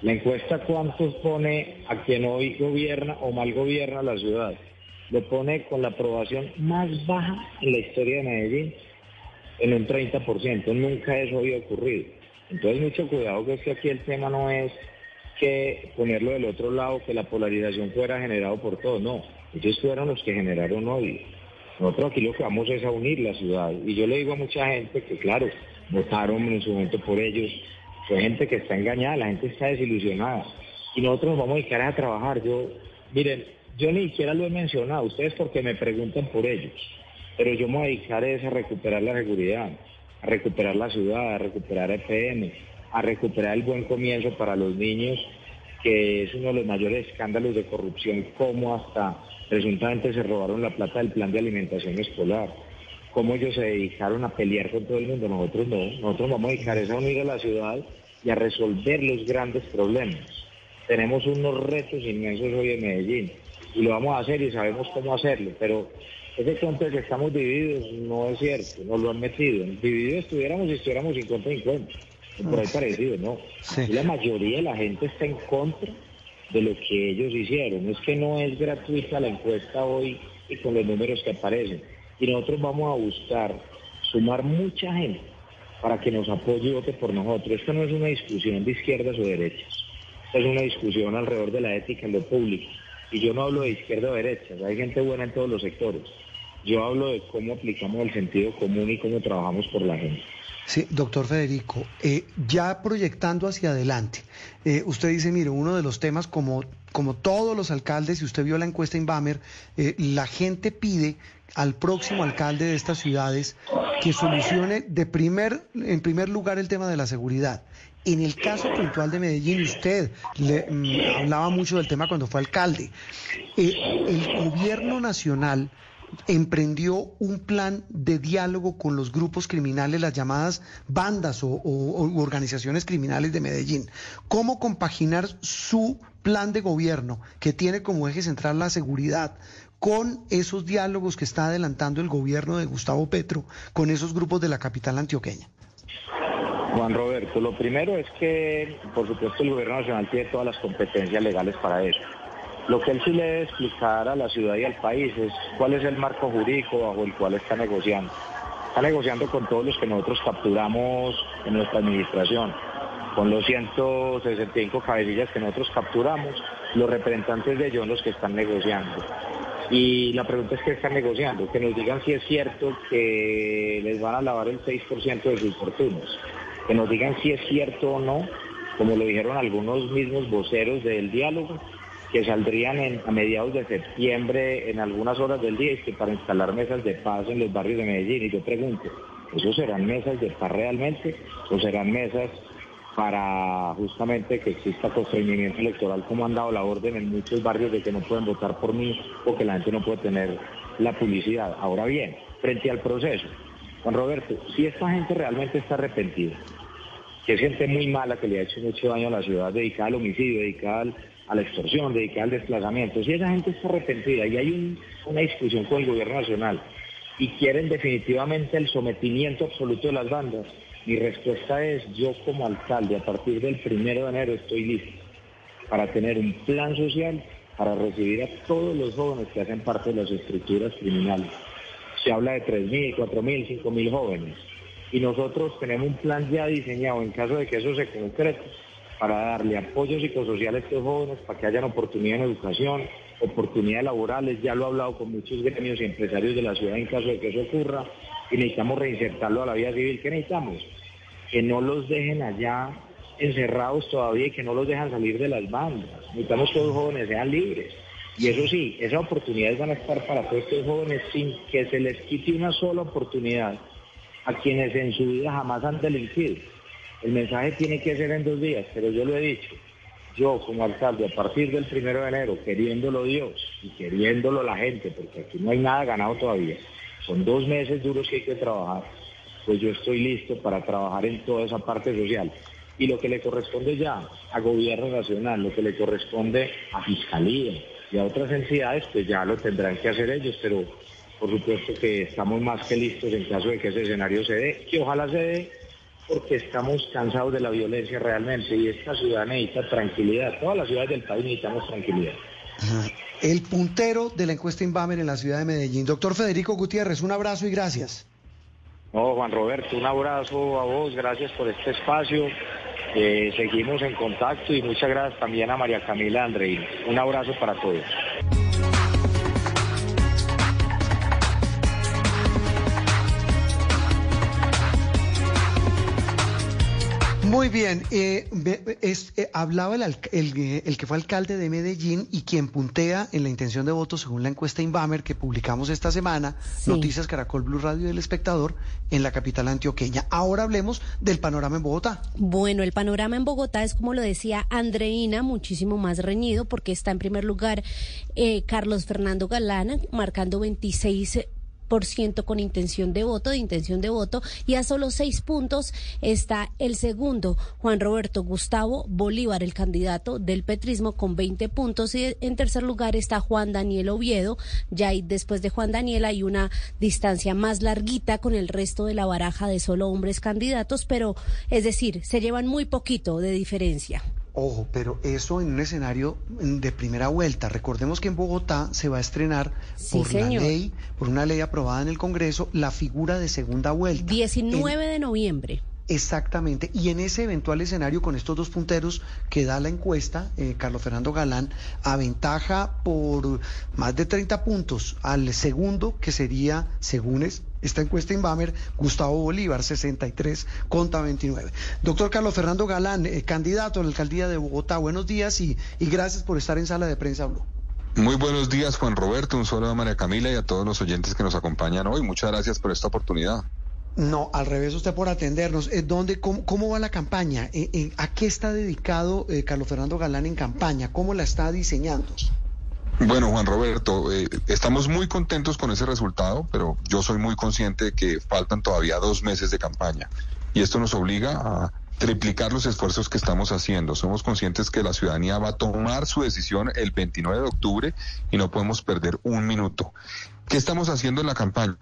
La encuesta cuántos pone a quien hoy gobierna o mal gobierna la ciudad. Lo pone con la aprobación más baja en la historia de Medellín. en un 30%. Nunca eso había ocurrido. Entonces, mucho cuidado que es que aquí el tema no es que ponerlo del otro lado, que la polarización fuera generado por todos. No, ellos fueron los que generaron odio. Nosotros aquí lo que vamos es a unir la ciudad. Y yo le digo a mucha gente que, claro, votaron en su momento por ellos. Fue gente que está engañada, la gente está desilusionada. Y nosotros nos vamos a dedicar a trabajar. Yo, miren, yo ni siquiera lo he mencionado, ustedes porque me preguntan por ellos. Pero yo me voy a dedicar es a recuperar la seguridad, a recuperar la ciudad, a recuperar FM, a recuperar el buen comienzo para los niños, que es uno de los mayores escándalos de corrupción, como hasta presuntamente se robaron la plata del plan de alimentación escolar, cómo ellos se dedicaron a pelear con todo el mundo, nosotros no, nosotros vamos a dedicar a unir a la ciudad y a resolver los grandes problemas. Tenemos unos retos inmensos hoy en Medellín y lo vamos a hacer y sabemos cómo hacerlo, pero ese cuento de que estamos divididos no es cierto, nos lo han metido. Divididos estuviéramos y estuviéramos 50-50, o por ahí parecido, no. La mayoría de la gente está en contra de lo que ellos hicieron. Es que no es gratuita la encuesta hoy y con los números que aparecen. Y nosotros vamos a buscar sumar mucha gente para que nos apoye y vote por nosotros. Esto no es una discusión de izquierdas o derechas. Esta es una discusión alrededor de la ética en lo público. Y yo no hablo de izquierda o derecha, hay gente buena en todos los sectores. Yo hablo de cómo aplicamos el sentido común y cómo trabajamos por la gente. Sí, doctor Federico, eh, ya proyectando hacia adelante, eh, usted dice, mire, uno de los temas como, como todos los alcaldes, si usted vio la encuesta en Bamer, eh, la gente pide al próximo alcalde de estas ciudades que solucione de primer, en primer lugar el tema de la seguridad. En el caso puntual de Medellín, usted le, mm, hablaba mucho del tema cuando fue alcalde. el gobierno nacional emprendió un plan de diálogo con los grupos criminales, las llamadas bandas o, organizaciones criminales de Medellín. ¿Cómo compaginar su plan de gobierno, que tiene como eje central la seguridad, con esos diálogos que está adelantando el gobierno de Gustavo Petro con esos grupos de la capital antioqueña? Juan Roberto, lo primero es que, por supuesto, el gobierno nacional tiene todas las competencias legales para eso. Lo que él sí le debe explicar a la ciudad y al país es cuál es el marco jurídico bajo el cual está negociando. Está negociando con todos los que nosotros capturamos en nuestra administración, con los 165 cabecillas que nosotros capturamos, los representantes de ellos los que están negociando. Y la pregunta es qué están negociando, que nos digan si es cierto que les van a lavar el 6% de sus fortunas, que nos digan si es cierto o no, como lo dijeron algunos mismos voceros del diálogo, que saldrían a mediados de septiembre en algunas horas del día para instalar mesas de paz en los barrios de Medellín. Y yo pregunto, ¿eso serán mesas de paz realmente o serán mesas para justamente que exista constreñimiento electoral como han dado la orden en muchos barrios de que no pueden votar por mí o que la gente no puede tener la publicidad? Ahora bien, frente al proceso, Juan Roberto, si esta gente realmente está arrepentida, que es gente muy mala que le ha hecho mucho daño a la ciudad, dedicada al homicidio, dedicada al a la extorsión, dedicada al desplazamiento. Si esa gente está arrepentida y hay una discusión con el gobierno nacional y quieren definitivamente el sometimiento absoluto de las bandas, mi respuesta es, yo como alcalde, a partir del primero de enero estoy listo para tener un plan social para recibir a todos los jóvenes que hacen parte de las estructuras criminales. Se habla de 3.000, 4.000, 5.000 jóvenes. Y nosotros tenemos un plan ya diseñado en caso de que eso se concrete para darle apoyo psicosocial a estos jóvenes, para que hayan oportunidad en educación, oportunidades laborales. Ya lo he hablado con muchos gremios y empresarios de la ciudad en caso de que eso ocurra y necesitamos reinsertarlo a la vida civil. ¿Qué necesitamos? Que no los dejen allá encerrados todavía y que no los dejan salir de las bandas. Necesitamos que los jóvenes sean libres. Y eso sí, esas oportunidades van a estar para todos estos jóvenes sin que se les quite una sola oportunidad a quienes en su vida jamás han delinquido. El mensaje tiene que ser en dos días, pero yo lo he dicho. Yo como alcalde, a partir del primero de enero, queriéndolo Dios y queriéndolo la gente, porque aquí no hay nada ganado todavía, son dos meses duros que hay que trabajar, pues yo estoy listo para trabajar en toda esa parte social. Y lo que le corresponde ya a gobierno nacional, lo que le corresponde a fiscalía y a otras entidades, pues ya lo tendrán que hacer ellos, pero por supuesto que estamos más que listos en caso de que ese escenario se dé, que ojalá se dé porque estamos cansados de la violencia realmente y esta ciudad necesita tranquilidad. Todas las ciudades del país necesitamos tranquilidad. El puntero de la encuesta Inbamer en la ciudad de Medellín. Doctor Federico Gutiérrez, un abrazo y gracias. No, Juan Roberto, un abrazo a vos, gracias por este espacio. Eh, seguimos en contacto y muchas gracias también a María Camila Andreín. Un abrazo para todos. Muy bien, eh, es, eh, hablaba el, el, eh, el que fue alcalde de Medellín y quien puntea en la intención de voto según la encuesta Inbamer que publicamos esta semana, Sí. Noticias Caracol Blue Radio y El Espectador en la capital antioqueña. Ahora hablemos del panorama en Bogotá. Bueno, el panorama en Bogotá es, como lo decía Andreina, muchísimo más reñido porque está en primer lugar eh, Carlos Fernando Galán, marcando 26 por ciento con intención de voto, de intención de voto, y a solo seis puntos está el segundo, Juan Roberto Gustavo Bolívar, el candidato del petrismo, con 20 puntos, y en tercer lugar está Juan Daniel Oviedo, ya hay- después de Juan Daniel hay una distancia más larguita con el resto de la baraja de solo hombres candidatos, pero es decir, se llevan muy poquito de diferencia. Ojo, pero eso en un escenario mm, de primera vuelta. Recordemos que en Bogotá se va a estrenar Sí, por la ley, por una ley aprobada en el Congreso, la figura de segunda vuelta. 19 de noviembre. Exactamente. Y en ese eventual escenario, con estos dos punteros que da la encuesta, eh, Carlos Fernando Galán aventaja por más de 30 puntos al segundo, que sería, según es, esta encuesta Inbamer, Gustavo Bolívar, 63 contra 29. Doctor Carlos Fernando Galán, eh, candidato a la alcaldía de Bogotá, buenos días y, y gracias por estar en sala de prensa Blue. Muy buenos días, Juan Roberto. Un saludo a María Camila y a todos los oyentes que nos acompañan hoy. Muchas gracias por esta oportunidad. No, al revés, usted por atendernos. Eh, ¿dónde, cómo, cómo va la campaña? Eh, ¿A qué está dedicado eh, Carlos Fernando Galán en campaña? ¿Cómo la está diseñando? Bueno, Juan Roberto, eh, estamos muy contentos con ese resultado, pero yo soy muy consciente de que faltan todavía dos meses de campaña y esto nos obliga a triplicar los esfuerzos que estamos haciendo. Somos conscientes que la ciudadanía va a tomar su decisión el 29 de octubre y no podemos perder un minuto. ¿Qué estamos haciendo en la campaña?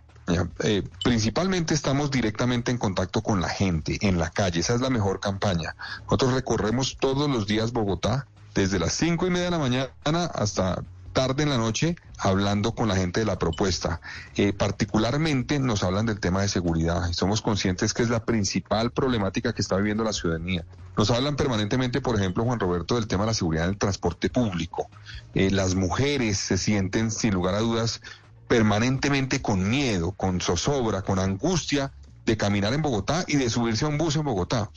Eh, principalmente estamos directamente en contacto con la gente, en la calle. Esa es la mejor campaña. Nosotros recorremos todos los días Bogotá, desde las cinco y media de la mañana hasta tarde en la noche, hablando con la gente de la propuesta. Eh, particularmente nos hablan del tema de seguridad y somos conscientes que es la principal problemática que está viviendo la ciudadanía. Nos hablan permanentemente, por ejemplo, Juan Roberto, del tema de la seguridad en el transporte público. Eh, las mujeres se sienten, sin lugar a dudas, permanentemente con miedo, con zozobra, con angustia de caminar en Bogotá y de subirse a un bus en Bogotá.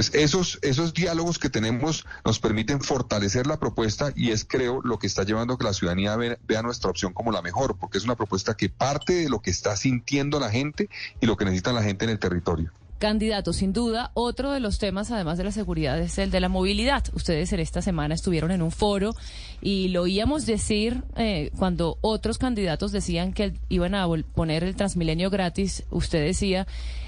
Entonces, esos, esos diálogos que tenemos nos permiten fortalecer la propuesta y es, creo, lo que está llevando a que la ciudadanía ve- vea nuestra opción como la mejor, porque es una propuesta que parte de lo que está sintiendo la gente y lo que necesita la gente en el territorio. Candidato, sin duda, otro de los temas, además de la seguridad, es el de la movilidad. Ustedes en esta semana estuvieron en un foro y lo oíamos decir eh, cuando otros candidatos decían que iban a poner el Transmilenio gratis. Usted decía,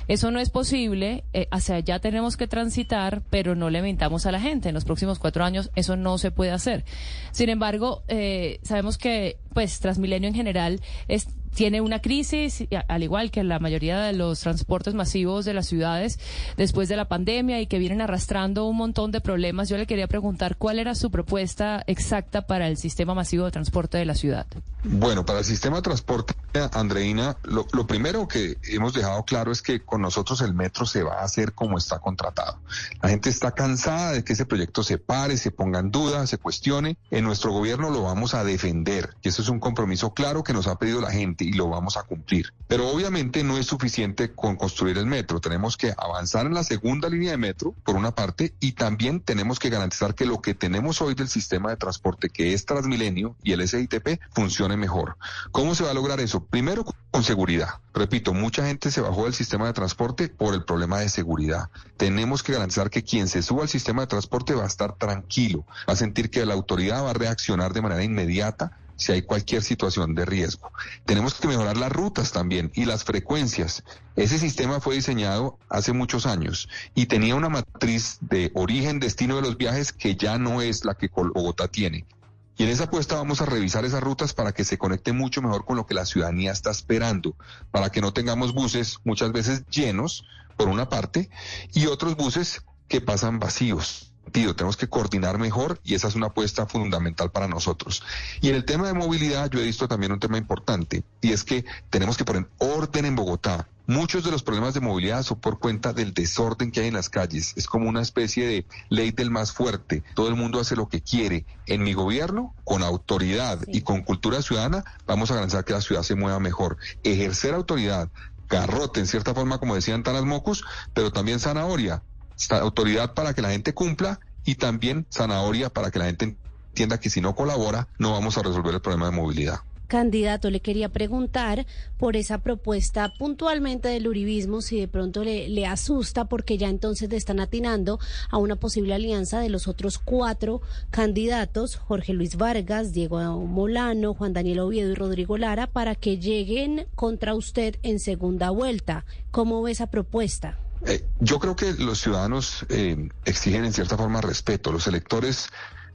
eso no es posible, eh, hacia allá tenemos que transitar, pero no le mentamos a la gente. En los próximos cuatro años eso no se puede hacer. Sin embargo, eh, sabemos que pues Transmilenio en general es tiene una crisis, al igual que la mayoría de los transportes masivos de las ciudades después de la pandemia y que vienen arrastrando un montón de problemas. Yo le quería preguntar cuál era su propuesta exacta para el sistema masivo de transporte de la ciudad. Bueno, para el sistema de transporte, Andreina, lo, lo primero que hemos dejado claro es que con nosotros el metro se va a hacer como está contratado. La gente está cansada de que ese proyecto se pare, se ponga en duda, se cuestione. En nuestro gobierno lo vamos a defender y eso es un compromiso claro que nos ha pedido la gente y lo vamos a cumplir. Pero obviamente no es suficiente con construir el metro. Tenemos que avanzar en la segunda línea de metro, por una parte, y también tenemos que garantizar que lo que tenemos hoy del sistema de transporte, que es Transmilenio y el SITP, funcione mejor. ¿Cómo se va a lograr eso? Primero, con seguridad. Repito, mucha gente se bajó del sistema de transporte por el problema de seguridad. Tenemos que garantizar que quien se suba al sistema de transporte va a estar tranquilo, va a sentir que la autoridad va a reaccionar de manera inmediata si hay cualquier situación de riesgo. Tenemos que mejorar las rutas también y las frecuencias. Ese sistema fue diseñado hace muchos años y tenía una matriz de origen-destino de los viajes que ya no es la que Bogotá tiene. Y en esa apuesta vamos a revisar esas rutas para que se conecte mucho mejor con lo que la ciudadanía está esperando, para que no tengamos buses muchas veces llenos, por una parte, y otros buses que pasan vacíos. Sentido, tenemos que coordinar mejor y esa es una apuesta fundamental para nosotros. Y en el tema de movilidad yo he visto también un tema importante y es que tenemos que poner orden en Bogotá. Muchos de los problemas de movilidad son por cuenta del desorden que hay en las calles. Es como una especie de ley del más fuerte. Todo el mundo hace lo que quiere. En mi gobierno, con autoridad y con cultura ciudadana, vamos a garantizar que la ciudad se mueva mejor. Ejercer autoridad, garrote en cierta forma, como decían Tanas Mocus, pero también zanahoria. Autoridad para que la gente cumpla y también zanahoria para que la gente entienda que si no colabora, no vamos a resolver el problema de movilidad candidato, le quería preguntar por esa propuesta puntualmente del uribismo, si de pronto le, asusta, porque ya entonces le están atinando a una posible alianza de los otros cuatro candidatos, Jorge Luis Vargas, Diego Molano, Juan Daniel Oviedo y Rodrigo Lara, para que lleguen contra usted en segunda vuelta. ¿Cómo ve esa propuesta? Eh, yo creo que los ciudadanos eh, exigen en cierta forma respeto. Los electores,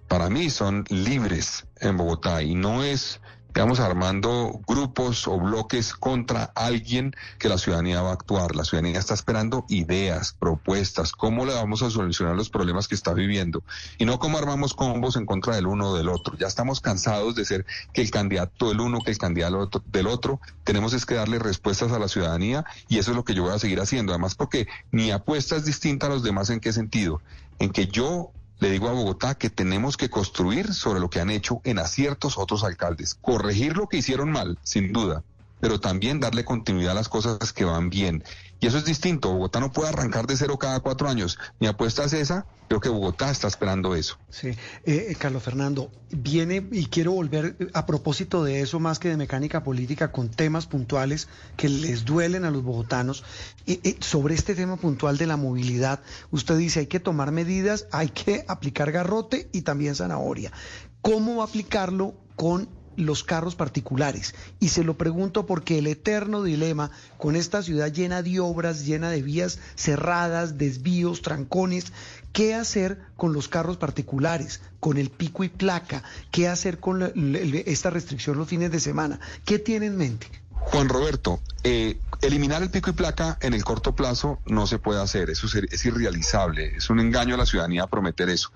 para mí, son libres en Bogotá y no es digamos, armando grupos o bloques contra alguien que la ciudadanía va a actuar. La ciudadanía está esperando ideas, propuestas, cómo le vamos a solucionar los problemas que está viviendo y no cómo armamos combos en contra del uno o del otro. Ya estamos cansados de ser que el candidato del uno, que el candidato del otro. Tenemos es que darle respuestas a la ciudadanía y eso es lo que yo voy a seguir haciendo. Además, porque mi apuesta es distinta a los demás en qué sentido. En que yo le digo a Bogotá que tenemos que construir sobre lo que han hecho en aciertos otros alcaldes, corregir lo que hicieron mal, sin duda, pero también darle continuidad a las cosas que van bien. Y eso es distinto. Bogotá no puede arrancar de cero cada cuatro años. Mi apuesta es esa. Creo que Bogotá está esperando eso. Sí. Eh, eh, Carlos Fernando, viene y quiero volver a propósito de eso más que de mecánica política con temas puntuales que les duelen a los bogotanos. Sobre este tema puntual de la movilidad, usted dice hay que tomar medidas, hay que aplicar garrote y también zanahoria. ¿Cómo va a aplicarlo con los carros particulares. Y se lo pregunto porque el eterno dilema con esta ciudad llena de obras, llena de vías cerradas, desvíos, trancones, ¿qué hacer con los carros particulares, con el pico y placa? ¿Qué hacer con esta restricción los fines de semana? ¿Qué tiene en mente? Juan Roberto, eh, eliminar el pico y placa en el corto plazo no se puede hacer, eso es irrealizable, es un engaño a la ciudadanía prometer eso.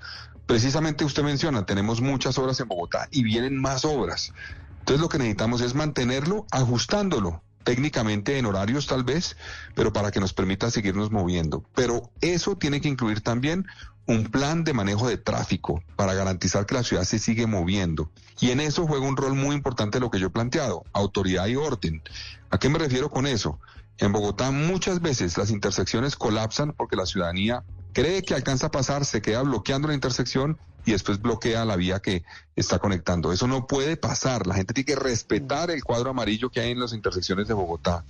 Precisamente usted menciona, tenemos muchas obras en Bogotá y vienen más obras. Entonces lo que necesitamos es mantenerlo, ajustándolo, técnicamente en horarios tal vez, pero para que nos permita seguirnos moviendo. Pero eso tiene que incluir también un plan de manejo de tráfico para garantizar que la ciudad se sigue moviendo. Y en eso juega un rol muy importante lo que yo he planteado, autoridad y orden. ¿A qué me refiero con eso? En Bogotá muchas veces las intersecciones colapsan porque la ciudadanía cree que alcanza a pasar, se queda bloqueando la intersección y después bloquea la vía que está conectando. Eso no puede pasar. La gente tiene que respetar el cuadro amarillo que hay en las intersecciones de Bogotá.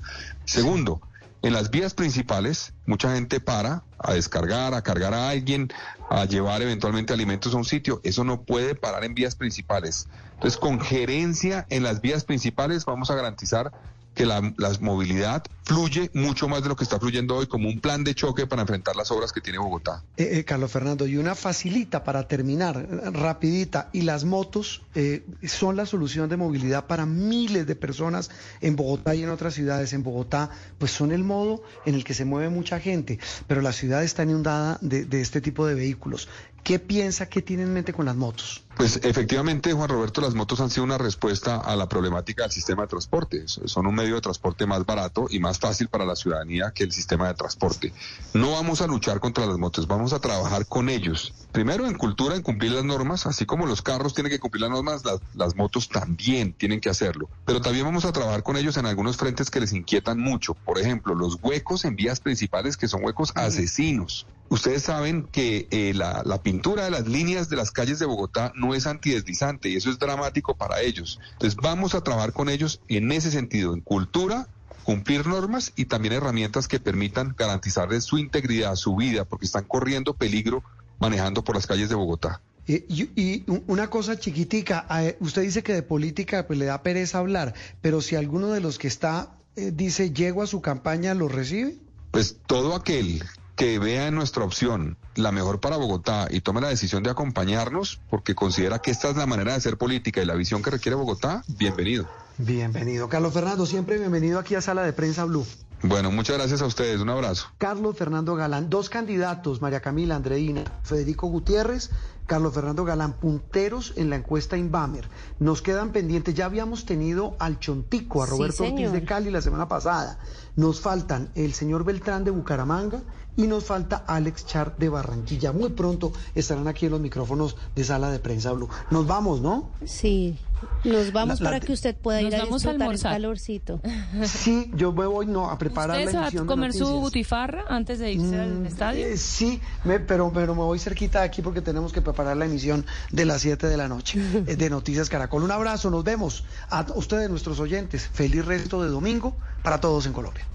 Segundo, en las vías principales, mucha gente para a descargar, a cargar a alguien, a llevar eventualmente alimentos a un sitio. Eso no puede parar en vías principales. Entonces, con gerencia en las vías principales vamos a garantizar que la, movilidad fluye mucho más de lo que está fluyendo hoy como un plan de choque para enfrentar las obras que tiene Bogotá. Eh, eh, Carlos Fernando, y una facilita para terminar, rapidita, y las motos eh, son la solución de movilidad para miles de personas en Bogotá y en otras ciudades. En Bogotá, pues son el modo en el que se mueve mucha gente, pero la ciudad está inundada de, de este tipo de vehículos. ¿Qué piensa, qué tiene en mente con las motos? Pues efectivamente, Juan Roberto, las motos han sido una respuesta a la problemática del sistema de transporte. Son un medio de transporte más barato y más fácil para la ciudadanía que el sistema de transporte. No vamos a luchar contra las motos, vamos a trabajar con ellos. Primero en cultura, en cumplir las normas, así como los carros tienen que cumplir las normas, las, las motos también tienen que hacerlo. Pero también vamos a trabajar con ellos en algunos frentes que les inquietan mucho. Por ejemplo, los huecos en vías principales que son huecos asesinos. Ustedes saben que eh, la, la pintura de las líneas de las calles de Bogotá no es antideslizante y eso es dramático para ellos. Entonces vamos a trabajar con ellos en ese sentido, en cultura, cumplir normas y también herramientas que permitan garantizarles su integridad, su vida, porque están corriendo peligro manejando por las calles de Bogotá. Y, una cosa chiquitica, usted dice que de política pues le da pereza hablar, pero si alguno de los que está eh, dice llego a su campaña, ¿lo recibe? Pues todo aquel que vea en nuestra opción la mejor para Bogotá y tome la decisión de acompañarnos porque considera que esta es la manera de hacer política y la visión que requiere Bogotá, bienvenido. Bienvenido. Carlos Fernando, siempre bienvenido aquí a Sala de Prensa Blue. Bueno, muchas gracias a ustedes. Un abrazo. Carlos Fernando Galán, dos candidatos, María Camila Andreina, Federico Gutiérrez, Carlos Fernando Galán, punteros en la encuesta Inbamer. Nos quedan pendientes, ya habíamos tenido al Chontico, a Sí, Roberto Ortiz señor. de Cali la semana pasada. Nos faltan el señor Beltrán de Bucaramanga y nos falta Alex Char de Barranquilla. Muy pronto estarán aquí en los micrófonos de Sala de Prensa Blue. Nos vamos, ¿no? Sí, nos vamos La- la- para que usted pueda ir a vamos a disfrutar el calorcito. Sí, yo me voy no, a preparar ¿Usted la emisión a de comer su butifarra antes de irse al estadio? Eh, sí, me- pero, pero me voy cerquita de aquí porque tenemos que preparar la emisión de las 7 de la noche eh, de Noticias Caracol. Un abrazo, nos vemos. A ustedes, nuestros oyentes, feliz resto de domingo para todos en Colombia.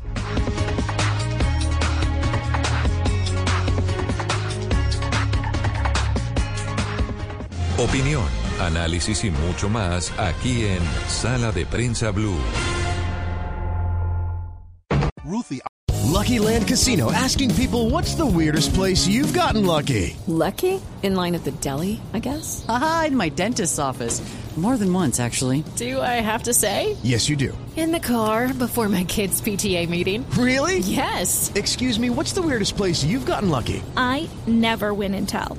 Opinión, análisis y mucho más aquí en Sala de Prensa Blue. Ruthie. Lucky Land Casino asking people what's the weirdest place you've gotten lucky? Lucky? In line at the deli, I guess? Aha, in my dentist's office. More than once, actually. Do I have to say? Yes, you do. In the car before my kids' PTA meeting. Really? Yes. Excuse me, what's the weirdest place you've gotten lucky? I never win and tell.